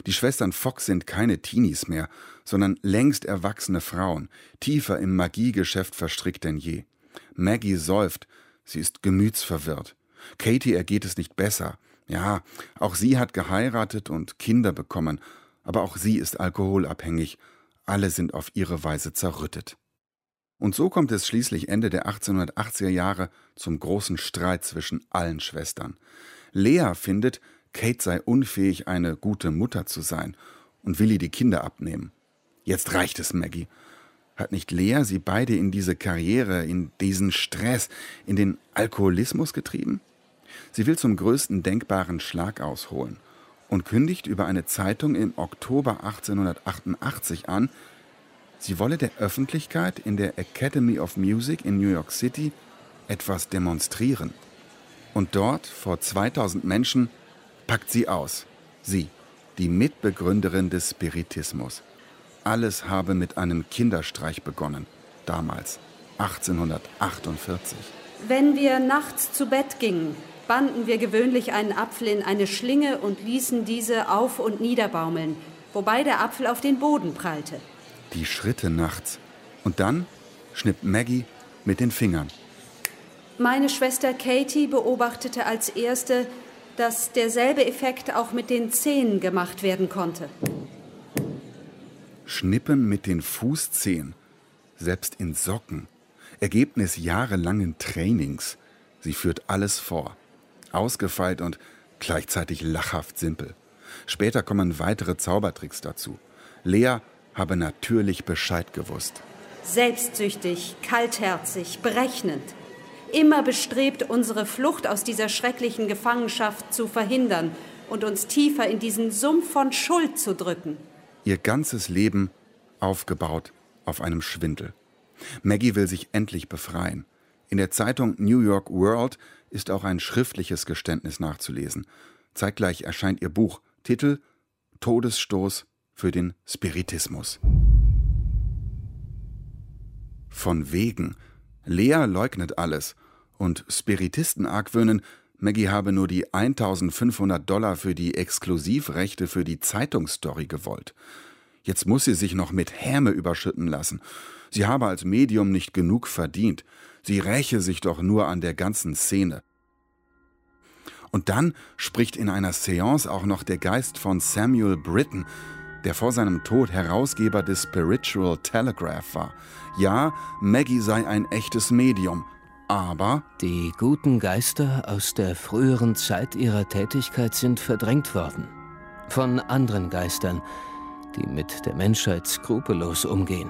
Die Schwestern Fox sind keine Teenies mehr, sondern längst erwachsene Frauen, tiefer im Magiegeschäft verstrickt denn je. Maggie säuft, sie ist gemütsverwirrt. Katie ergeht es nicht besser. Ja, auch sie hat geheiratet und Kinder bekommen, aber auch sie ist alkoholabhängig. Alle sind auf ihre Weise zerrüttet. Und so kommt es schließlich Ende der 1880er Jahre zum großen Streit zwischen allen Schwestern. Lea findet, Kate sei unfähig, eine gute Mutter zu sein und will ihr die Kinder abnehmen. Jetzt reicht es, Maggie. Hat nicht Lea sie beide in diese Karriere, in diesen Stress, in den Alkoholismus getrieben? Sie will zum größten denkbaren Schlag ausholen und kündigt über eine Zeitung im Oktober 1888 an, sie wolle der Öffentlichkeit in der Academy of Music in New York City etwas demonstrieren. Und dort, vor 2000 Menschen, packt sie aus. Sie, die Mitbegründerin des Spiritismus. Alles habe mit einem Kinderstreich begonnen, damals, 1848. Wenn wir nachts zu Bett gingen, banden wir gewöhnlich einen Apfel in eine Schlinge und ließen diese auf und niederbaumeln, wobei der Apfel auf den Boden prallte. Die Schritte nachts. Und dann schnippt Maggie mit den Fingern. Meine Schwester Katie beobachtete als erste, dass derselbe Effekt auch mit den Zehen gemacht werden konnte. Schnippen mit den Fußzehen, selbst in Socken. Ergebnis jahrelangen Trainings. Sie führt alles vor. Ausgefeilt und gleichzeitig lachhaft simpel. Später kommen weitere Zaubertricks dazu. Lea habe natürlich Bescheid gewusst. Selbstsüchtig, kaltherzig, berechnend immer bestrebt, unsere Flucht aus dieser schrecklichen Gefangenschaft zu verhindern und uns tiefer in diesen Sumpf von Schuld zu drücken. Ihr ganzes Leben aufgebaut auf einem Schwindel. Maggie will sich endlich befreien. In der Zeitung New York World ist auch ein schriftliches Geständnis nachzulesen. Zeitgleich erscheint ihr Buch, Titel Todesstoß für den Spiritismus. Von wegen. Lea leugnet alles und Spiritisten argwöhnen, Maggie habe nur die 1500 Dollar für die Exklusivrechte für die Zeitungsstory gewollt. Jetzt muss sie sich noch mit Häme überschütten lassen. Sie habe als Medium nicht genug verdient. Sie räche sich doch nur an der ganzen Szene. Und dann spricht in einer Seance auch noch der Geist von Samuel Britton, der vor seinem Tod Herausgeber des Spiritual Telegraph war. Ja, Maggie sei ein echtes Medium, aber die guten Geister aus der früheren Zeit ihrer Tätigkeit sind verdrängt worden. Von anderen Geistern, die mit der Menschheit skrupellos umgehen.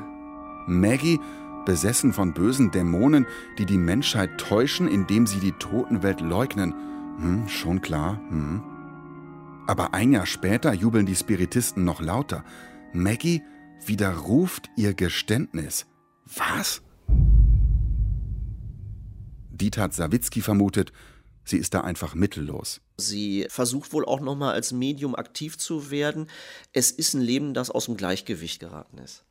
Maggie besessen von bösen Dämonen, die die Menschheit täuschen, indem sie die Totenwelt leugnen. Hm, schon klar. Hm. Aber ein Jahr später jubeln die Spiritisten noch lauter. Maggie widerruft ihr Geständnis. Was? Dieter Sawicki vermutet, sie ist da einfach mittellos. Sie versucht wohl auch nochmal als Medium aktiv zu werden. Es ist ein Leben, das aus dem Gleichgewicht geraten ist.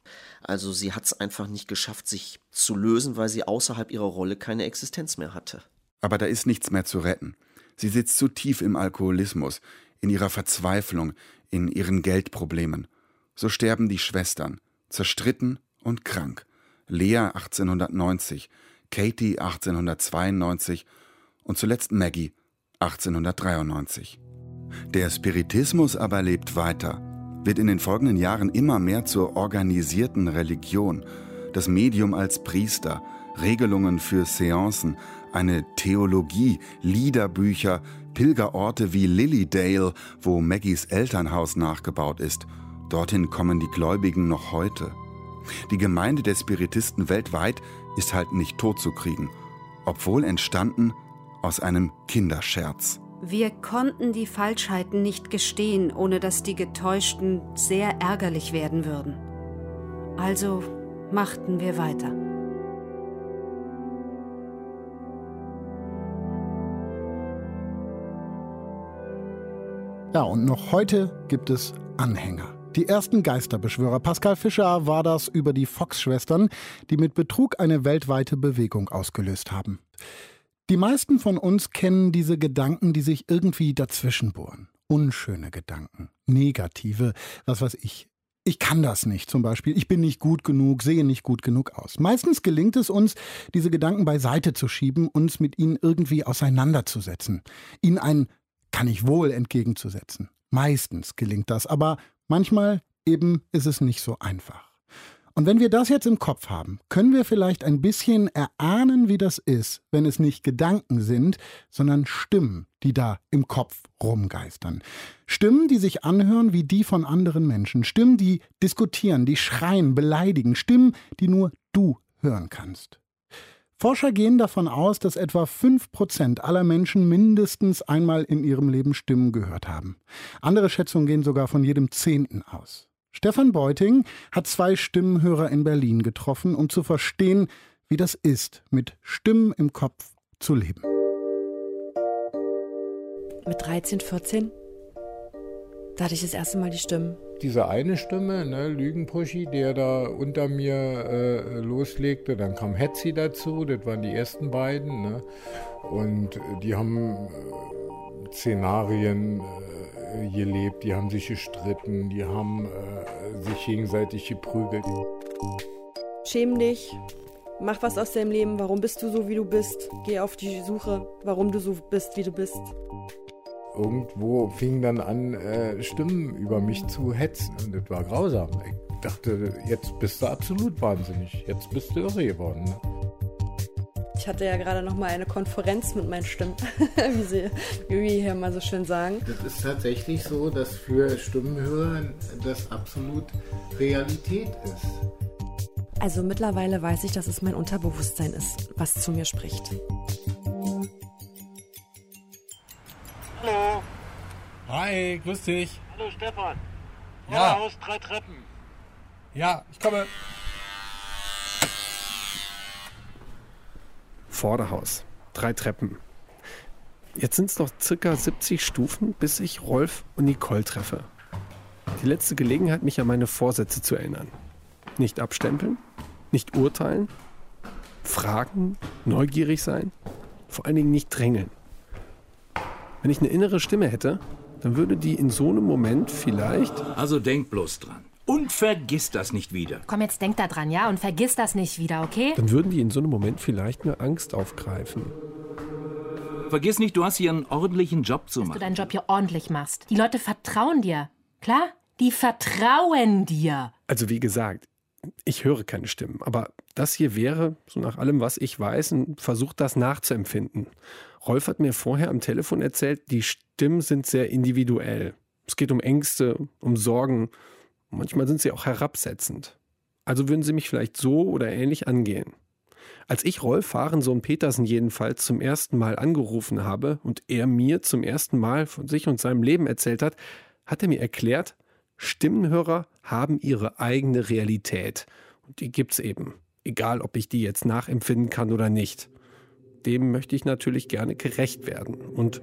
Also sie hat es einfach nicht geschafft, sich zu lösen, weil sie außerhalb ihrer Rolle keine Existenz mehr hatte. Aber da ist nichts mehr zu retten. Sie sitzt zu tief im Alkoholismus, in ihrer Verzweiflung, in ihren Geldproblemen. So sterben die Schwestern, zerstritten und krank. Lea 1890, Katie 1892 und zuletzt Maggie 1893. Der Spiritismus aber lebt weiter, wird in den folgenden Jahren immer mehr zur organisierten Religion, das Medium als Priester, Regelungen für Seancen, eine Theologie, Liederbücher, Pilgerorte wie Lilydale, wo Maggies Elternhaus nachgebaut ist. Dorthin kommen die Gläubigen noch heute. Die Gemeinde der Spiritisten weltweit ist halt nicht totzukriegen, obwohl entstanden aus einem Kinderscherz. Wir konnten die Falschheiten nicht gestehen, ohne dass die Getäuschten sehr ärgerlich werden würden. Also machten wir weiter. Ja, und noch heute gibt es Anhänger. Die ersten Geisterbeschwörer Pascal Fischer war das über die Fox-Schwestern, die mit Betrug eine weltweite Bewegung ausgelöst haben. Die meisten von uns kennen diese Gedanken, die sich irgendwie dazwischenbohren. Unschöne Gedanken, negative, was weiß ich. Ich kann das nicht zum Beispiel, ich bin nicht gut genug, sehe nicht gut genug aus. Meistens gelingt es uns, diese Gedanken beiseite zu schieben, uns mit ihnen irgendwie auseinanderzusetzen, ihnen ein kann ich wohl entgegenzusetzen. Meistens gelingt das, aber Manchmal eben ist es nicht so einfach. Und wenn wir das jetzt im Kopf haben, können wir vielleicht ein bisschen erahnen, wie das ist, wenn es nicht Gedanken sind, sondern Stimmen, die da im Kopf rumgeistern. Stimmen, die sich anhören wie die von anderen Menschen. Stimmen, die diskutieren, die schreien, beleidigen. Stimmen, die nur du hören kannst. Forscher gehen davon aus, dass etwa 5% aller Menschen mindestens einmal in ihrem Leben Stimmen gehört haben. Andere Schätzungen gehen sogar von jedem Zehnten aus. Stefan Beuting hat zwei Stimmenhörer in Berlin getroffen, um zu verstehen, wie das ist, mit Stimmen im Kopf zu leben. Mit 13, 14, da hatte ich das erste Mal die Stimmen diese eine Stimme, ne, Lügenpuschi, der da unter mir äh, loslegte. Dann kam Hetzi dazu, das waren die ersten beiden. Ne? Und die haben äh, Szenarien äh, gelebt, die haben sich gestritten, die haben äh, sich gegenseitig geprügelt. Schäm dich, mach was aus deinem Leben, warum bist du so, wie du bist? Geh auf die Suche, warum du so bist, wie du bist irgendwo fingen dann an, äh, Stimmen über mich zu hetzen. Und das war grausam. Ich dachte, jetzt bist du absolut wahnsinnig. Jetzt bist du irre geworden. Ne? Ich hatte ja gerade noch mal eine Konferenz mit meinen Stimmen, [LAUGHS] wie sie wie hier mal so schön sagen. Das ist tatsächlich so, dass für Stimmenhörer das absolut Realität ist. Also mittlerweile weiß ich, dass es mein Unterbewusstsein ist, was zu mir spricht. Hi, grüß dich. Hallo Stefan. Ja. Haus, drei Treppen. Ja, ich komme. Vorderhaus, drei Treppen. Jetzt sind es noch circa 70 Stufen, bis ich Rolf und Nicole treffe. Die letzte Gelegenheit, mich an meine Vorsätze zu erinnern. Nicht abstempeln, nicht urteilen, fragen, neugierig sein, vor allen Dingen nicht drängeln. Wenn ich eine innere Stimme hätte, dann würde die in so einem Moment vielleicht. Also denk bloß dran. Und vergiss das nicht wieder. Komm, jetzt denk da dran, ja? Und vergiss das nicht wieder, okay? Dann würden die in so einem Moment vielleicht eine Angst aufgreifen. Vergiss nicht, du hast hier einen ordentlichen Job zu machen. Dass du deinen Job hier ordentlich machst. Die Leute vertrauen dir. Klar? Die vertrauen dir. Also wie gesagt, ich höre keine Stimmen, aber das hier wäre, so nach allem, was ich weiß, ein Versuch, das nachzuempfinden. Rolf hat mir vorher am Telefon erzählt, die Stimmen sind sehr individuell. Es geht um Ängste, um Sorgen. Manchmal sind sie auch herabsetzend. Also würden sie mich vielleicht so oder ähnlich angehen. Als ich Rolf Fahrensohn Petersen jedenfalls zum ersten Mal angerufen habe und er mir zum ersten Mal von sich und seinem Leben erzählt hat, hat er mir erklärt, Stimmenhörer haben ihre eigene Realität. Und die gibt's eben. Egal, ob ich die jetzt nachempfinden kann oder nicht. Dem möchte ich natürlich gerne gerecht werden. Und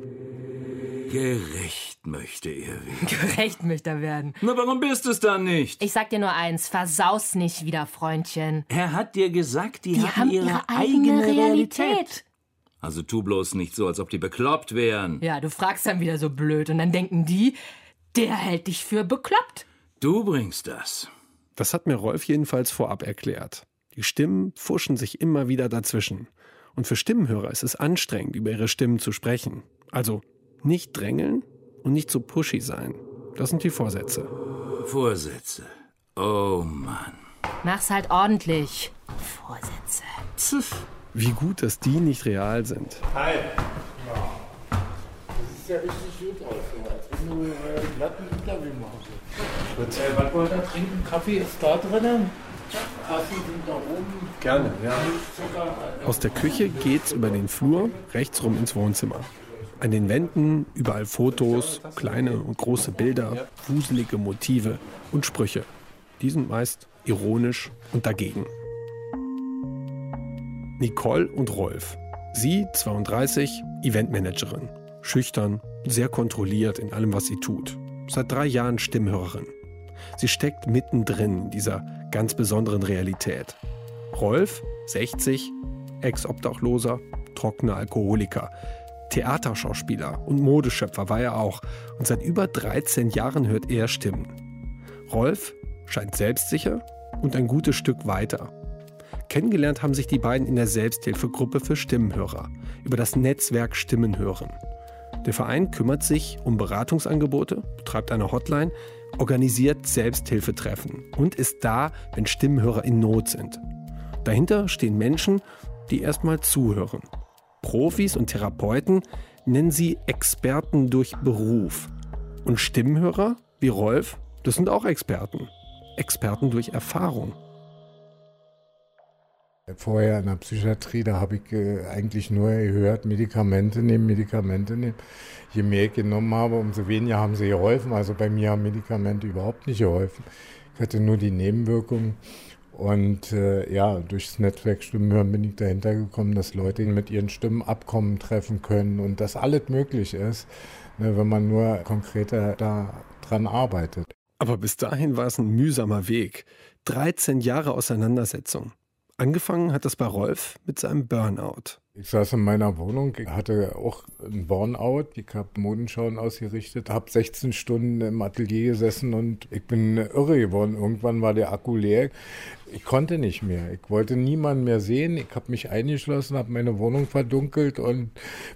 Gerecht möchte er werden. [LAUGHS] Gerecht möchte er werden. Na, warum bist es dann nicht? Ich sag dir nur eins, versaus nicht wieder, Freundchen. Er hat dir gesagt, die, Die haben, haben ihre, ihre eigene, eigene Realität. Realität. Also tu bloß nicht so, als ob die bekloppt wären. Ja, du fragst dann wieder so blöd und dann denken die, der hält dich für bekloppt. Du bringst das. Das hat mir Rolf jedenfalls vorab erklärt. Die Stimmen fuschen sich immer wieder dazwischen. Und für Stimmenhörer ist es anstrengend, über ihre Stimmen zu sprechen. Also nicht drängeln und nicht so pushy sein. Das sind die Vorsätze. Vorsätze. Oh Mann. Mach's halt ordentlich. Vorsätze. Wie gut, dass die nicht real sind. Hi. Das ist ja richtig gut aus, als wenn du äh, ein glatten Interview machst. Gut. Äh, was wollt ihr trinken? Kaffee ist da drinnen. Gerne, ja. Aus der Küche geht's über den Flur rechts rum ins Wohnzimmer. An den Wänden überall Fotos, kleine und große Bilder, wuselige Motive und Sprüche. Die sind meist ironisch und dagegen. Nicole und Rolf. Sie, 32, Eventmanagerin. Schüchtern, sehr kontrolliert in allem, was sie tut. Seit drei Jahren Stimmhörerin. Sie steckt mittendrin in dieser ganz besonderen Realität. Rolf, 60, Ex-Obdachloser, trockener Alkoholiker. Theaterschauspieler und Modeschöpfer war er auch. Und seit über 13 Jahren hört er Stimmen. Rolf scheint selbstsicher und ein gutes Stück weiter. Kennengelernt haben sich die beiden in der Selbsthilfegruppe für Stimmenhörer über das Netzwerk Stimmen hören. Der Verein kümmert sich um Beratungsangebote, betreibt eine Hotline, organisiert Selbsthilfetreffen und ist da, wenn Stimmenhörer in Not sind. Dahinter stehen Menschen, die erstmal zuhören. Profis und Therapeuten nennen sie Experten durch Beruf. Und Stimmenhörer, wie Rolf, das sind auch Experten. Experten durch Erfahrung. Vorher in der Psychiatrie, da habe ich äh, eigentlich nur gehört, Medikamente nehmen, Medikamente nehmen. Je mehr ich genommen habe, umso weniger haben sie geholfen. Also bei mir haben Medikamente überhaupt nicht geholfen. Ich hatte nur die Nebenwirkungen. Und äh, ja, durchs Netzwerk Stimmenhören bin ich dahinter gekommen, dass Leute mit ihren Stimmen Abkommen treffen können und dass alles möglich ist, ne, wenn man nur konkreter daran arbeitet. Aber bis dahin war es ein mühsamer Weg. 13 Jahre Auseinandersetzung. Angefangen hat das bei Rolf mit seinem Burnout. Ich saß in meiner Wohnung, hatte auch einen Burnout. Ich habe Modenschauen ausgerichtet, habe 16 Stunden im Atelier gesessen und ich bin irre geworden. Irgendwann war der Akku leer. Ich konnte nicht mehr. Ich wollte niemanden mehr sehen. Ich habe mich eingeschlossen, habe meine Wohnung verdunkelt und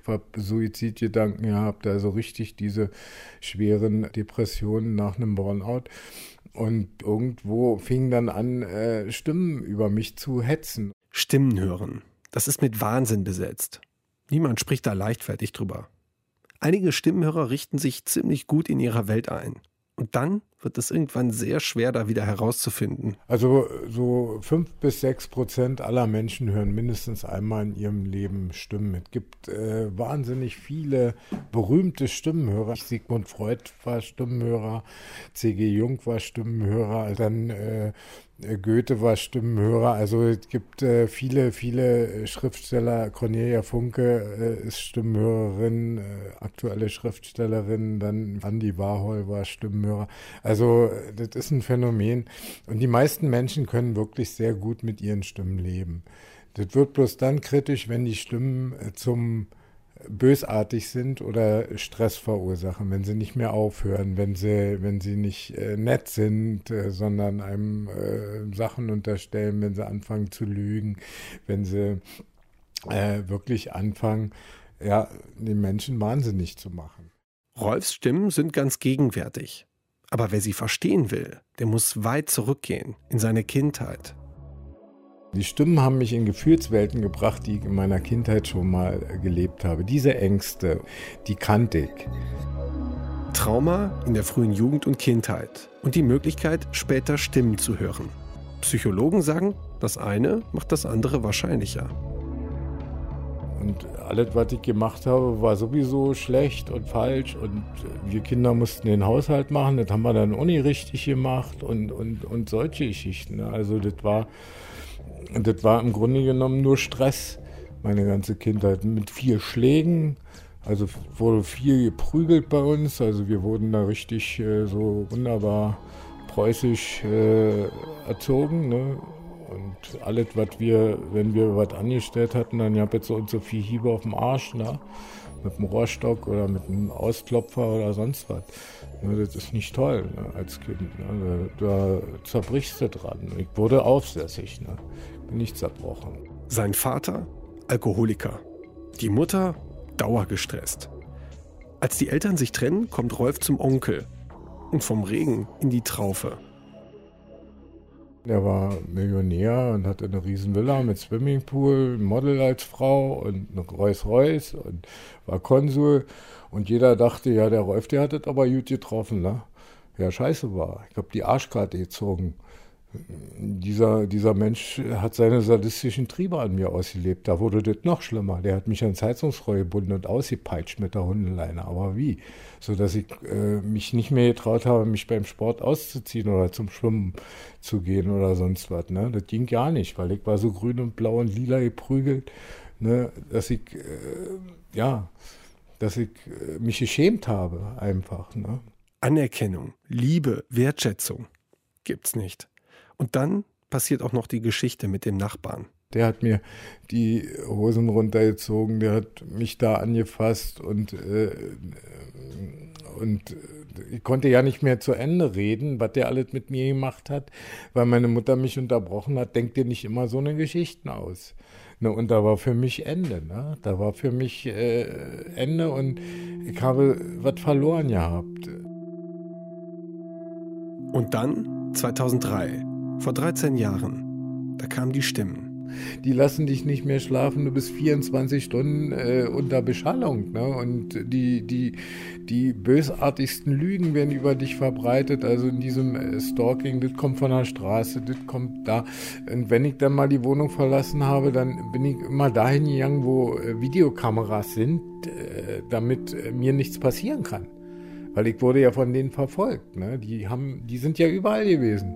habe Suizidgedanken gehabt. Also richtig diese schweren Depressionen nach einem Burnout. Und irgendwo fing dann an, äh, Stimmen über mich zu hetzen. Stimmen hören. Das ist mit Wahnsinn besetzt. Niemand spricht da leichtfertig drüber. Einige Stimmenhörer richten sich ziemlich gut in ihrer Welt ein. Und dann wird es irgendwann sehr schwer, da wieder herauszufinden. Also so fünf bis sechs Prozent aller Menschen hören mindestens einmal in ihrem Leben Stimmen. Es gibt äh, wahnsinnig viele berühmte Stimmenhörer. Sigmund Freud war Stimmenhörer, C.G. Jung war Stimmenhörer, dann äh, Goethe war Stimmenhörer. Also es gibt äh, viele, viele Schriftsteller. Cornelia Funke äh, ist Stimmenhörerin, äh, aktuelle Schriftstellerin. Dann Andy Warhol war Stimmenhörer. Also das ist ein Phänomen. Und die meisten Menschen können wirklich sehr gut mit ihren Stimmen leben. Das wird bloß dann kritisch, wenn die Stimmen äh, zum bösartig sind oder Stress verursachen, wenn sie nicht mehr aufhören, wenn sie, wenn sie nicht äh, nett sind, äh, sondern einem äh, Sachen unterstellen, wenn sie anfangen zu lügen, wenn sie äh, wirklich anfangen, ja, die Menschen wahnsinnig zu machen. Rolfs Stimmen sind ganz gegenwärtig. Aber wer sie verstehen will, der muss weit zurückgehen in seine Kindheit. Die Stimmen haben mich in Gefühlswelten gebracht, die ich in meiner Kindheit schon mal gelebt habe. Diese Ängste, die kannte ich. Trauma in der frühen Jugend und Kindheit und die Möglichkeit, später Stimmen zu hören. Psychologen sagen, das eine macht das andere wahrscheinlicher. Und alles, was ich gemacht habe, war sowieso schlecht und falsch. Und wir Kinder mussten den Haushalt machen. Das haben wir dann auch nicht richtig gemacht und, und, und solche Geschichten. Also das war, das war im Grunde genommen nur Stress, meine ganze Kindheit. Mit vier Schlägen. Also wurde viel geprügelt bei uns. Also wir wurden da richtig äh, so wunderbar preußisch äh, erzogen. Ne? Und alles, was wir, wenn wir was angestellt hatten, dann gab es so und so viel Hiebe auf dem Arsch, ne? mit dem Rohrstock oder mit einem Ausklopfer oder sonst was. Ne? Das ist nicht toll ne? als Kind. Ne? Da, da, zerbrichst du dran. Ich wurde aufsässig, ne? Bin nicht zerbrochen. Sein Vater, Alkoholiker. Die Mutter, dauergestresst. Als die Eltern sich trennen, kommt Rolf zum Onkel und vom Regen in die Traufe. Er war Millionär und hatte eine riesen Villa mit Swimmingpool, Model als Frau und eine Rolls-Royce und war Konsul. Und jeder dachte, ja, der Rolf, der hat das aber gut getroffen, ne? Ja, scheiße war. Ich habe die Arschkarte gezogen dieser, dieser Mensch hat seine sadistischen Triebe an mir ausgelebt. Da wurde das noch schlimmer. Der hat mich ans Heizungsrohr gebunden und ausgepeitscht mit der Hundeleine. Aber wie? So dass ich äh, mich nicht mehr getraut habe, mich beim Sport auszuziehen oder zum Schwimmen zu gehen oder sonst was. Ne? Das ging gar nicht, weil ich war so grün und blau und lila geprügelt, ne? dass ich, äh, ja, dass ich äh, mich geschämt habe einfach. Ne? Anerkennung, Liebe, Wertschätzung gibt's nicht. Und dann passiert auch noch die Geschichte mit dem Nachbarn. Der hat mir die Hosen runtergezogen, der hat mich da angefasst und, äh, und ich konnte ja nicht mehr zu Ende reden, was der alles mit mir gemacht hat, weil meine Mutter mich unterbrochen hat. Denkt dir nicht immer so eine Geschichten aus. Ne, und da war für mich Ende. Ne? Da war für mich äh, Ende und ich habe was verloren gehabt. Und dann 2003 vor 13 Jahren, da kamen die Stimmen. Die lassen dich nicht mehr schlafen, du bist 24 Stunden äh, unter Beschallung. Ne? Und die, die, die bösartigsten Lügen werden über dich verbreitet. Also in diesem äh, Stalking, das kommt von der Straße, das kommt da. Und wenn ich dann mal die Wohnung verlassen habe, dann bin ich immer dahin gegangen, wo äh, Videokameras sind, äh, damit mir nichts passieren kann. Weil ich wurde ja von denen verfolgt. Ne? Die, haben, die sind ja überall gewesen.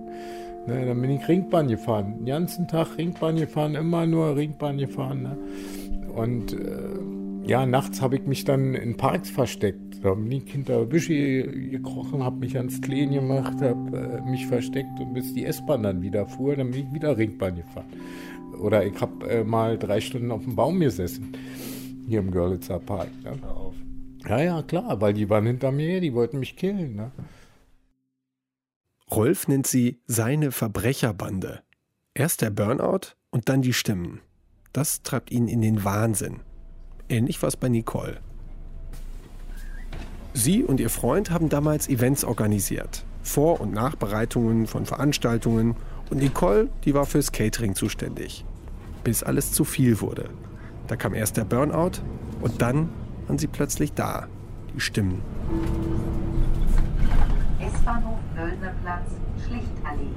Ne, dann bin ich Ringbahn gefahren. Den ganzen Tag Ringbahn gefahren, immer nur Ringbahn gefahren. Ne? Und äh, ja, nachts habe ich mich dann in Parks versteckt. Da bin ich hinter Büsche gekrochen, habe mich ans Kleen gemacht, habe äh, mich versteckt und bis die S-Bahn dann wieder fuhr, dann bin ich wieder Ringbahn gefahren. Oder ich habe äh, mal drei Stunden auf dem Baum gesessen, hier im Görlitzer Park. Ne? Ja, ja, klar, weil die waren hinter mir, die wollten mich killen. Ne? Rolf nennt sie seine Verbrecherbande. Erst der Burnout und dann die Stimmen. Das treibt ihn in den Wahnsinn. Ähnlich war es bei Nicole. Sie und ihr Freund haben damals Events organisiert. Vor- und Nachbereitungen von Veranstaltungen. Und Nicole, die war fürs Catering zuständig. Bis alles zu viel wurde. Da kam erst der Burnout und dann waren sie plötzlich da. Die Stimmen. Wöllner Platz, Schlichtallee.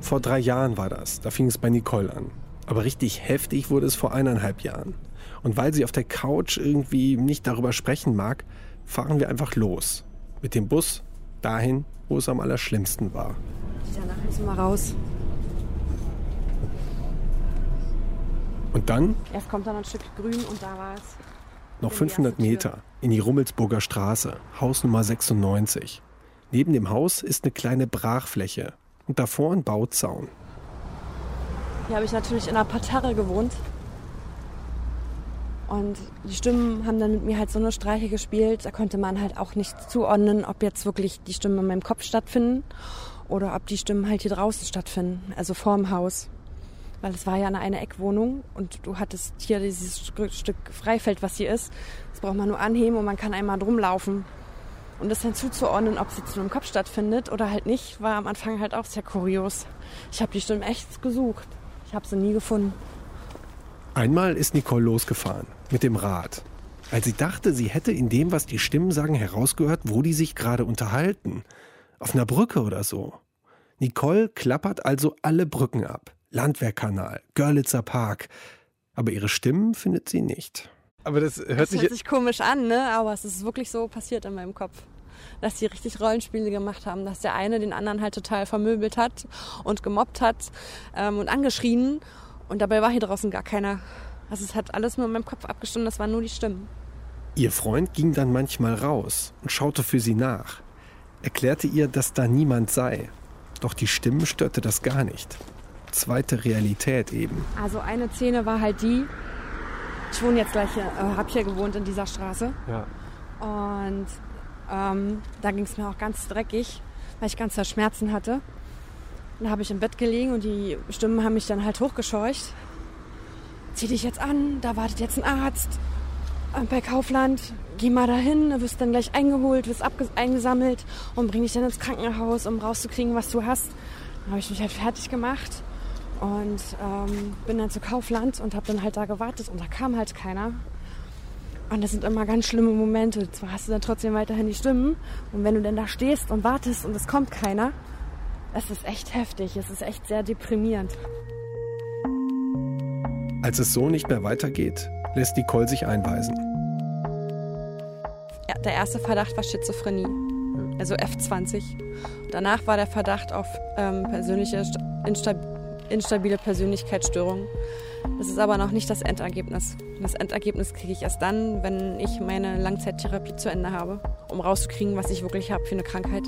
Vor drei Jahren war das. Da fing es bei Nicole an. Aber richtig heftig wurde es vor eineinhalb Jahren. Und weil sie auf der Couch irgendwie nicht darüber sprechen mag, fahren wir einfach los. Mit dem Bus dahin, wo es am allerschlimmsten war. Danach müssen wir raus. Und dann? Erst kommt dann ein Stück grün und da war es. Noch 500 Meter in die Rummelsburger Straße, Haus Nummer 96. Neben dem Haus ist eine kleine Brachfläche und davor ein Bauzaun. Hier habe ich natürlich in einer Parterre gewohnt. Und die Stimmen haben dann mit mir halt so eine Streiche gespielt. Da konnte man halt auch nicht zuordnen, ob jetzt wirklich die Stimmen in meinem Kopf stattfinden oder ob die Stimmen halt hier draußen stattfinden, also vorm Haus weil es war ja eine, eine Eckwohnung und du hattest hier dieses Stück Freifeld, was hier ist. Das braucht man nur anheben und man kann einmal drum laufen. Und das dann zuzuordnen, ob es jetzt nur im Kopf stattfindet oder halt nicht, war am Anfang halt auch sehr kurios. Ich habe die Stimmen echt gesucht. Ich habe sie nie gefunden. Einmal ist Nicole losgefahren mit dem Rad, weil sie dachte, sie hätte in dem, was die Stimmen sagen, herausgehört, wo die sich gerade unterhalten. Auf einer Brücke oder so. Nicole klappert also alle Brücken ab. Landwehrkanal, Görlitzer Park. Aber ihre Stimmen findet sie nicht. Aber das hört Das sich. hört sich komisch an, ne? aber es ist wirklich so passiert in meinem Kopf. Dass die richtig Rollenspiele gemacht haben, dass der eine den anderen halt total vermöbelt hat und gemobbt hat ähm, und angeschrien. Und dabei war hier draußen gar keiner. Also es hat alles nur in meinem Kopf abgestimmt, das waren nur die Stimmen. Ihr Freund ging dann manchmal raus und schaute für sie nach. Erklärte ihr, dass da niemand sei. Doch die Stimmen störte das gar nicht. Zweite Realität eben. Also eine Szene war halt die, ich wohne jetzt gleich hier, äh, hab hier gewohnt in dieser Straße. Ja. Und ähm, da ging es mir auch ganz dreckig, weil ich ganz Schmerzen hatte. Da habe ich im Bett gelegen und die Stimmen haben mich dann halt hochgescheucht. Zieh dich jetzt an, da wartet jetzt ein Arzt. äh, Bei Kaufland, geh mal dahin, du wirst dann gleich eingeholt, wirst eingesammelt und bring dich dann ins Krankenhaus, um rauszukriegen, was du hast. Dann habe ich mich halt fertig gemacht und ähm, bin dann zu Kaufland und habe dann halt da gewartet und da kam halt keiner. Und das sind immer ganz schlimme Momente. Zwar hast du dann trotzdem weiterhin die Stimmen. Und wenn du dann da stehst und wartest und es kommt keiner, es ist echt heftig. Es ist echt sehr deprimierend. Als es so nicht mehr weitergeht, lässt Nicole sich einweisen. Ja, der erste Verdacht war Schizophrenie, also F20. Danach war der Verdacht auf ähm, persönliche St- instab instabile Persönlichkeitsstörung. Das ist aber noch nicht das Endergebnis. Das Endergebnis kriege ich erst dann, wenn ich meine Langzeittherapie zu Ende habe, um rauszukriegen, was ich wirklich habe für eine Krankheit.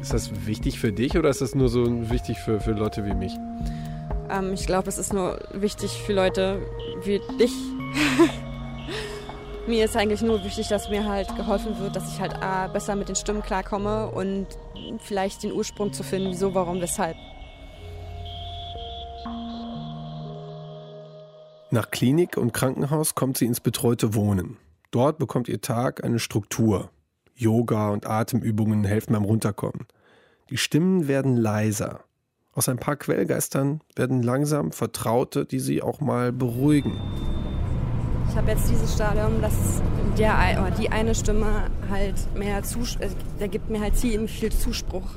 Ist das wichtig für dich oder ist das nur so wichtig für, für Leute wie mich? Ähm, ich glaube, es ist nur wichtig für Leute wie dich. [LAUGHS] mir ist eigentlich nur wichtig, dass mir halt geholfen wird, dass ich halt A, besser mit den Stimmen klarkomme und vielleicht den Ursprung zu finden, wieso, warum, weshalb. Nach Klinik und Krankenhaus kommt sie ins betreute Wohnen. Dort bekommt ihr Tag eine Struktur. Yoga und Atemübungen helfen beim Runterkommen. Die Stimmen werden leiser. Aus ein paar Quellgeistern werden langsam Vertraute, die sie auch mal beruhigen. Ich habe jetzt dieses Stadium, dass der, oder die eine Stimme halt mehr Zuspruch, der gibt mir halt ziemlich viel Zuspruch.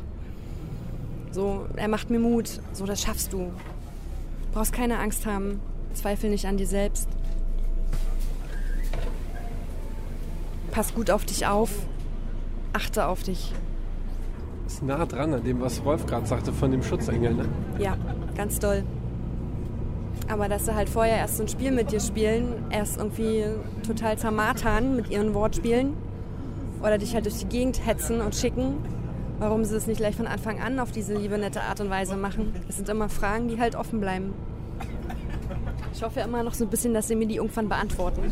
So, er macht mir Mut, so, das schaffst du. Du brauchst keine Angst haben, zweifel nicht an dir selbst. Pass gut auf dich auf, achte auf dich. Ist nah dran an dem, was Wolf gerade sagte von dem Schutzengel, ne? Ja, ganz doll. Aber dass sie halt vorher erst so ein Spiel mit dir spielen, erst irgendwie total zermatern mit ihren Wortspielen oder dich halt durch die Gegend hetzen und schicken, warum sie es nicht gleich von Anfang an auf diese liebe, nette Art und Weise machen. Das sind immer Fragen, die halt offen bleiben. Ich hoffe immer noch so ein bisschen, dass sie mir die irgendwann beantworten.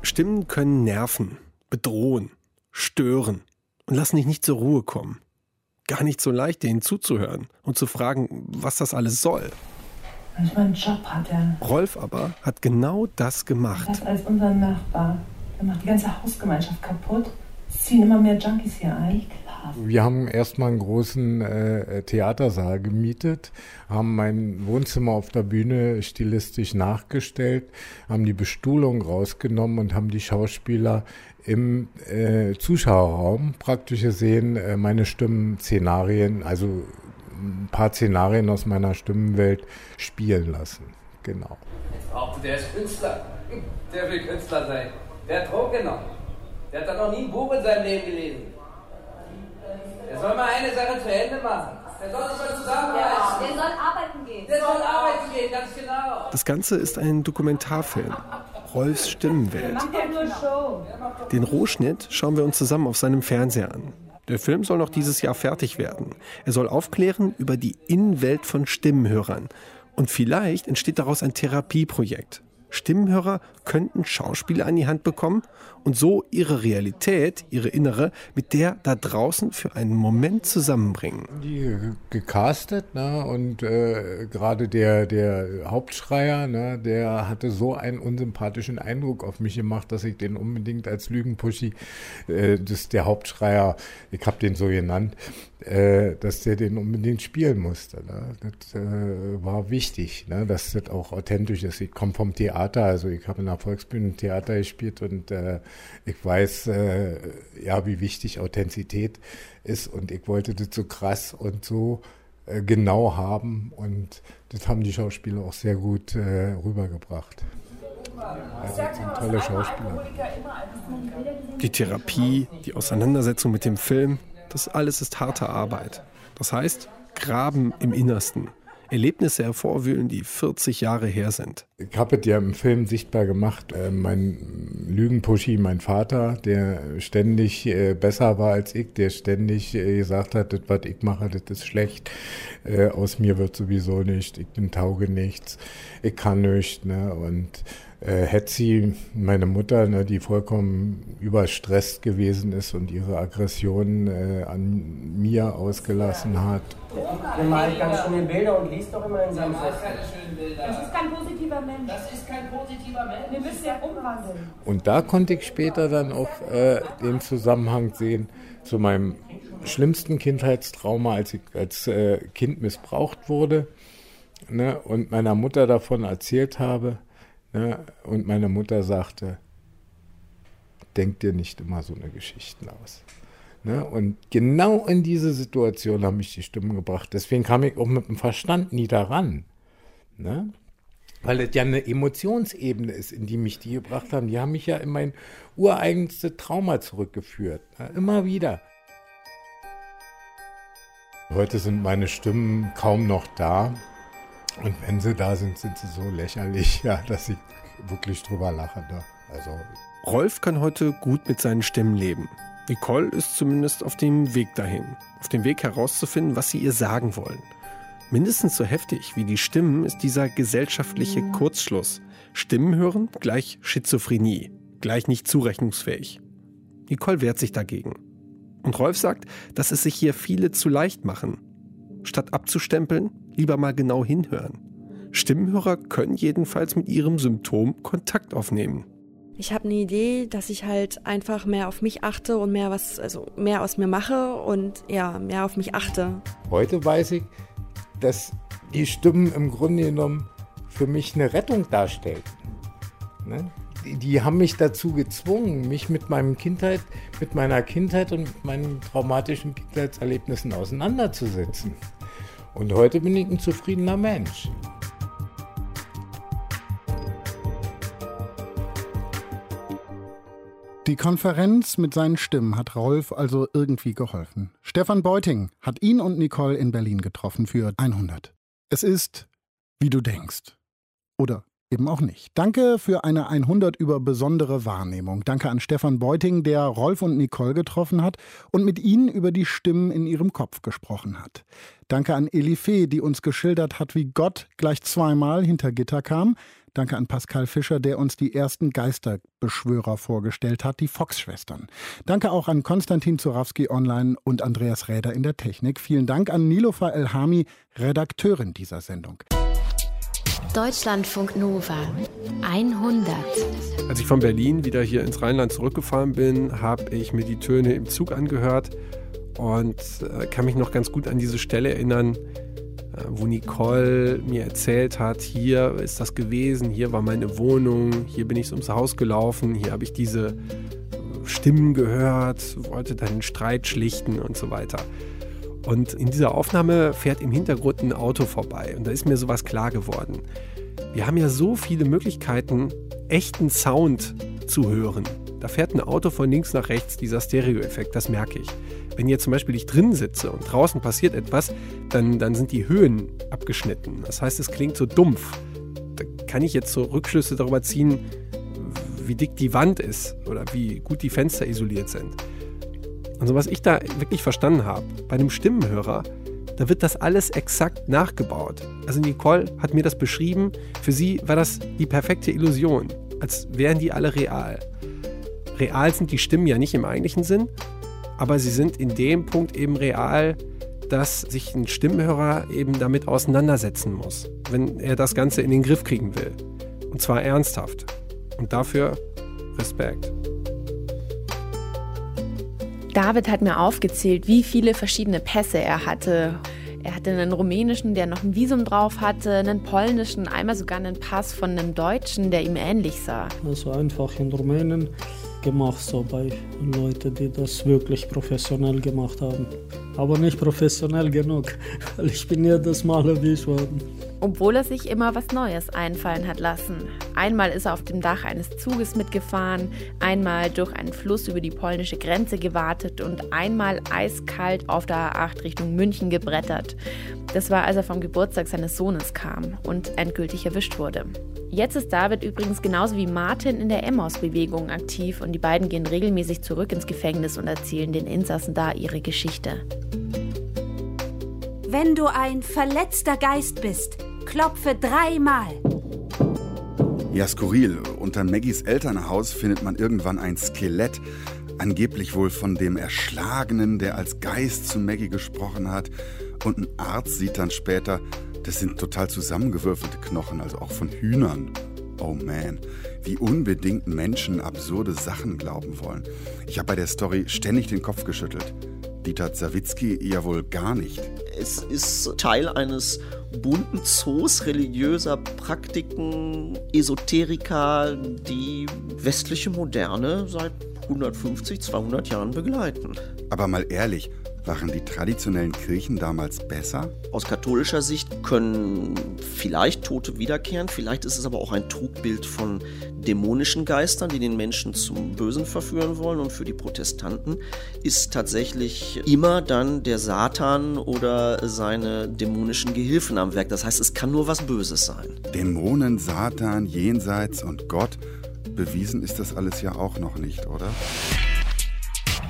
Stimmen können nerven, bedrohen, stören und lassen dich nicht zur Ruhe kommen. Gar nicht so leicht, denen zuzuhören und zu fragen, was das alles soll. Manchmal einen Job hat er. Rolf aber hat genau das gemacht. Das als unser Nachbar. Er macht die ganze Hausgemeinschaft kaputt. Es ziehen immer mehr Junkies hier ein. Wir haben erstmal einen großen äh, Theatersaal gemietet, haben mein Wohnzimmer auf der Bühne stilistisch nachgestellt, haben die Bestuhlung rausgenommen und haben die Schauspieler im äh, Zuschauerraum praktisch gesehen äh, meine Stimmen-Szenarien, also ein paar Szenarien aus meiner Stimmenwelt spielen lassen. Genau. Der ist Künstler. Der will Künstler sein. Der hat Drogen genommen. Der hat doch noch nie ein Buch in seinem Leben gelesen. Der soll mal eine Sache zu Ende machen. Der soll sich mal zusammenreißen. Der soll arbeiten gehen. Der soll arbeiten gehen, ganz genau. Das Ganze ist ein Dokumentarfilm. Rolfs Stimmenwelt. Den Rohschnitt schauen wir uns zusammen auf seinem Fernseher an. Der Film soll noch dieses Jahr fertig werden. Er soll aufklären über die Innenwelt von Stimmenhörern. Und vielleicht entsteht daraus ein Therapieprojekt. Stimmenhörer könnten Schauspieler an die Hand bekommen und so ihre Realität, ihre innere, mit der da draußen für einen Moment zusammenbringen. Die gecastet, ne? Und äh, gerade der, der Hauptschreier, ne, der hatte so einen unsympathischen Eindruck auf mich gemacht, dass ich den unbedingt als Lügenpuschi, äh, das der Hauptschreier, ich habe den so genannt, äh, dass der den unbedingt spielen musste. Ne? Das äh, war wichtig, ne? dass das auch authentisch ist. Ich komme vom Theater Theater. Also ich habe in der Volksbühne Theater gespielt und äh, ich weiß, äh, ja, wie wichtig Authentizität ist. Und ich wollte das so krass und so äh, genau haben. Und das haben die Schauspieler auch sehr gut äh, rübergebracht. Also sind tolle Schauspieler. Die Therapie, die Auseinandersetzung mit dem Film, das alles ist harte Arbeit. Das heißt, graben im Innersten. Erlebnisse hervorwühlen, die 40 Jahre her sind. Ich habe es ja im Film sichtbar gemacht. Äh, mein Lügenpuschi, mein Vater, der ständig äh, besser war als ich, der ständig äh, gesagt hat, das, was ich mache, das ist schlecht. Äh, aus mir wird sowieso nicht. Ich bin tauge nichts. Ich kann nichts. Ne? Und äh, Hetzi, meine Mutter, ne, die vollkommen überstresst gewesen ist und ihre Aggression äh, an mir ausgelassen hat. Der malt ganz schöne Bilder und liest doch immer in seinem Das ist kein positiver Mensch. Das ist kein positiver Mensch. Wir müssen ja umwandeln. Und da konnte ich später dann auch äh, den Zusammenhang sehen zu meinem schlimmsten Kindheitstrauma, als ich als äh, Kind missbraucht wurde ne, und meiner Mutter davon erzählt habe. Ne, und meine Mutter sagte, denk dir nicht immer so eine Geschichten aus. Ne, und genau in diese Situation haben mich die Stimmen gebracht. Deswegen kam ich auch mit dem Verstand nie daran. Ne? Weil es ja eine Emotionsebene ist, in die mich die gebracht haben. Die haben mich ja in mein ureigenste Trauma zurückgeführt. Ne? Immer wieder. Heute sind meine Stimmen kaum noch da. Und wenn sie da sind, sind sie so lächerlich, [LAUGHS] ja, dass ich wirklich drüber lache. Ne? Also. Rolf kann heute gut mit seinen Stimmen leben. Nicole ist zumindest auf dem Weg dahin. Auf dem Weg herauszufinden, was sie ihr sagen wollen. Mindestens so heftig wie die Stimmen ist dieser gesellschaftliche Kurzschluss. Stimmen hören gleich Schizophrenie, gleich nicht zurechnungsfähig. Nicole wehrt sich dagegen. Und Rolf sagt, dass es sich hier viele zu leicht machen. Statt abzustempeln, lieber mal genau hinhören. Stimmenhörer können jedenfalls mit ihrem Symptom Kontakt aufnehmen. Ich habe eine Idee, dass ich halt einfach mehr auf mich achte und mehr was, also mehr aus mir mache und ja, mehr auf mich achte. Heute weiß ich, dass die Stimmen im Grunde genommen für mich eine Rettung darstellen. Ne? Die, die, haben mich dazu gezwungen, mich mit meinem Kindheit, mit meiner Kindheit und mit meinen traumatischen Kindheitserlebnissen auseinanderzusetzen. Und heute bin ich ein zufriedener Mensch. Die Konferenz mit seinen Stimmen hat Rolf also irgendwie geholfen. Stefan Beuting hat ihn und Nicole in Berlin getroffen für 100. Es ist, wie du denkst. Oder eben auch nicht. Danke für eine 100 über besondere Wahrnehmung. Danke an Stefan Beuting, der Rolf und Nicole getroffen hat und mit ihnen über die Stimmen in ihrem Kopf gesprochen hat. Danke an Elifee, die uns geschildert hat, wie Gott gleich zweimal hinter Gitter kam. Danke an Pascal Fischer, der uns die ersten Geisterbeschwörer vorgestellt hat, die Fox-Schwestern. Danke auch an Konstantin Zurawski online und Andreas Räder in der Technik. Vielen Dank an Nilofa Elhami, Redakteurin dieser Sendung. Deutschlandfunk Nova 100. Als ich von Berlin wieder hier ins Rheinland zurückgefahren bin, habe ich mir die Töne im Zug angehört und äh, kann mich noch ganz gut an diese Stelle erinnern, äh, wo Nicole mir erzählt hat, hier ist das gewesen, hier war meine Wohnung, hier bin ich ums Haus gelaufen, hier habe ich diese Stimmen gehört, wollte dann Streit schlichten und so weiter. Und in dieser Aufnahme fährt im Hintergrund ein Auto vorbei und da ist mir sowas klar geworden. Wir haben ja so viele Möglichkeiten, echten Sound zu hören. Da fährt ein Auto von links nach rechts, dieser Stereo-Effekt, das merke ich. Wenn jetzt zum Beispiel ich drin sitze und draußen passiert etwas, dann, dann sind die Höhen abgeschnitten. Das heißt, es klingt so dumpf. Da kann ich jetzt so Rückschlüsse darüber ziehen, wie dick die Wand ist oder wie gut die Fenster isoliert sind. Also was ich da wirklich verstanden habe, bei einem Stimmenhörer, da wird das alles exakt nachgebaut. Also Nicole hat mir das beschrieben, für sie war das die perfekte Illusion, als wären die alle real. Real sind die Stimmen ja nicht im eigentlichen Sinn, aber sie sind in dem Punkt eben real, dass sich ein Stimmenhörer eben damit auseinandersetzen muss, wenn er das Ganze in den Griff kriegen will. Und zwar ernsthaft. Und dafür Respekt. David hat mir aufgezählt, wie viele verschiedene Pässe er hatte. Er hatte einen rumänischen, der noch ein Visum drauf hatte, einen polnischen, einmal sogar einen Pass von einem Deutschen, der ihm ähnlich sah. Also einfach in Rumänien gemacht, so bei Leuten, die das wirklich professionell gemacht haben. Aber nicht professionell genug, [LAUGHS] weil ich bin jedes Mal erwischt worden. Obwohl er sich immer was Neues einfallen hat lassen. Einmal ist er auf dem Dach eines Zuges mitgefahren, einmal durch einen Fluss über die polnische Grenze gewartet und einmal eiskalt auf der A8 Richtung München gebrettert. Das war, als er vom Geburtstag seines Sohnes kam und endgültig erwischt wurde. Jetzt ist David übrigens genauso wie Martin in der Emmaus-Bewegung aktiv und die beiden gehen regelmäßig zurück ins Gefängnis und erzählen den Insassen da ihre Geschichte. Wenn du ein verletzter Geist bist, klopfe dreimal. Ja, skurril. Unter Maggies Elternhaus findet man irgendwann ein Skelett. Angeblich wohl von dem Erschlagenen, der als Geist zu Maggie gesprochen hat. Und ein Arzt sieht dann später, das sind total zusammengewürfelte Knochen, also auch von Hühnern. Oh man, wie unbedingt Menschen absurde Sachen glauben wollen. Ich habe bei der Story ständig den Kopf geschüttelt. Dieter Zawitski ja wohl gar nicht. Es ist Teil eines bunten Zoos religiöser Praktiken, Esoterika, die westliche Moderne seit 150, 200 Jahren begleiten. Aber mal ehrlich, waren die traditionellen Kirchen damals besser? Aus katholischer Sicht können vielleicht Tote wiederkehren, vielleicht ist es aber auch ein Trugbild von dämonischen Geistern, die den Menschen zum Bösen verführen wollen. Und für die Protestanten ist tatsächlich immer dann der Satan oder seine dämonischen Gehilfen am Werk. Das heißt, es kann nur was Böses sein. Dämonen, Satan, Jenseits und Gott. Bewiesen ist das alles ja auch noch nicht, oder?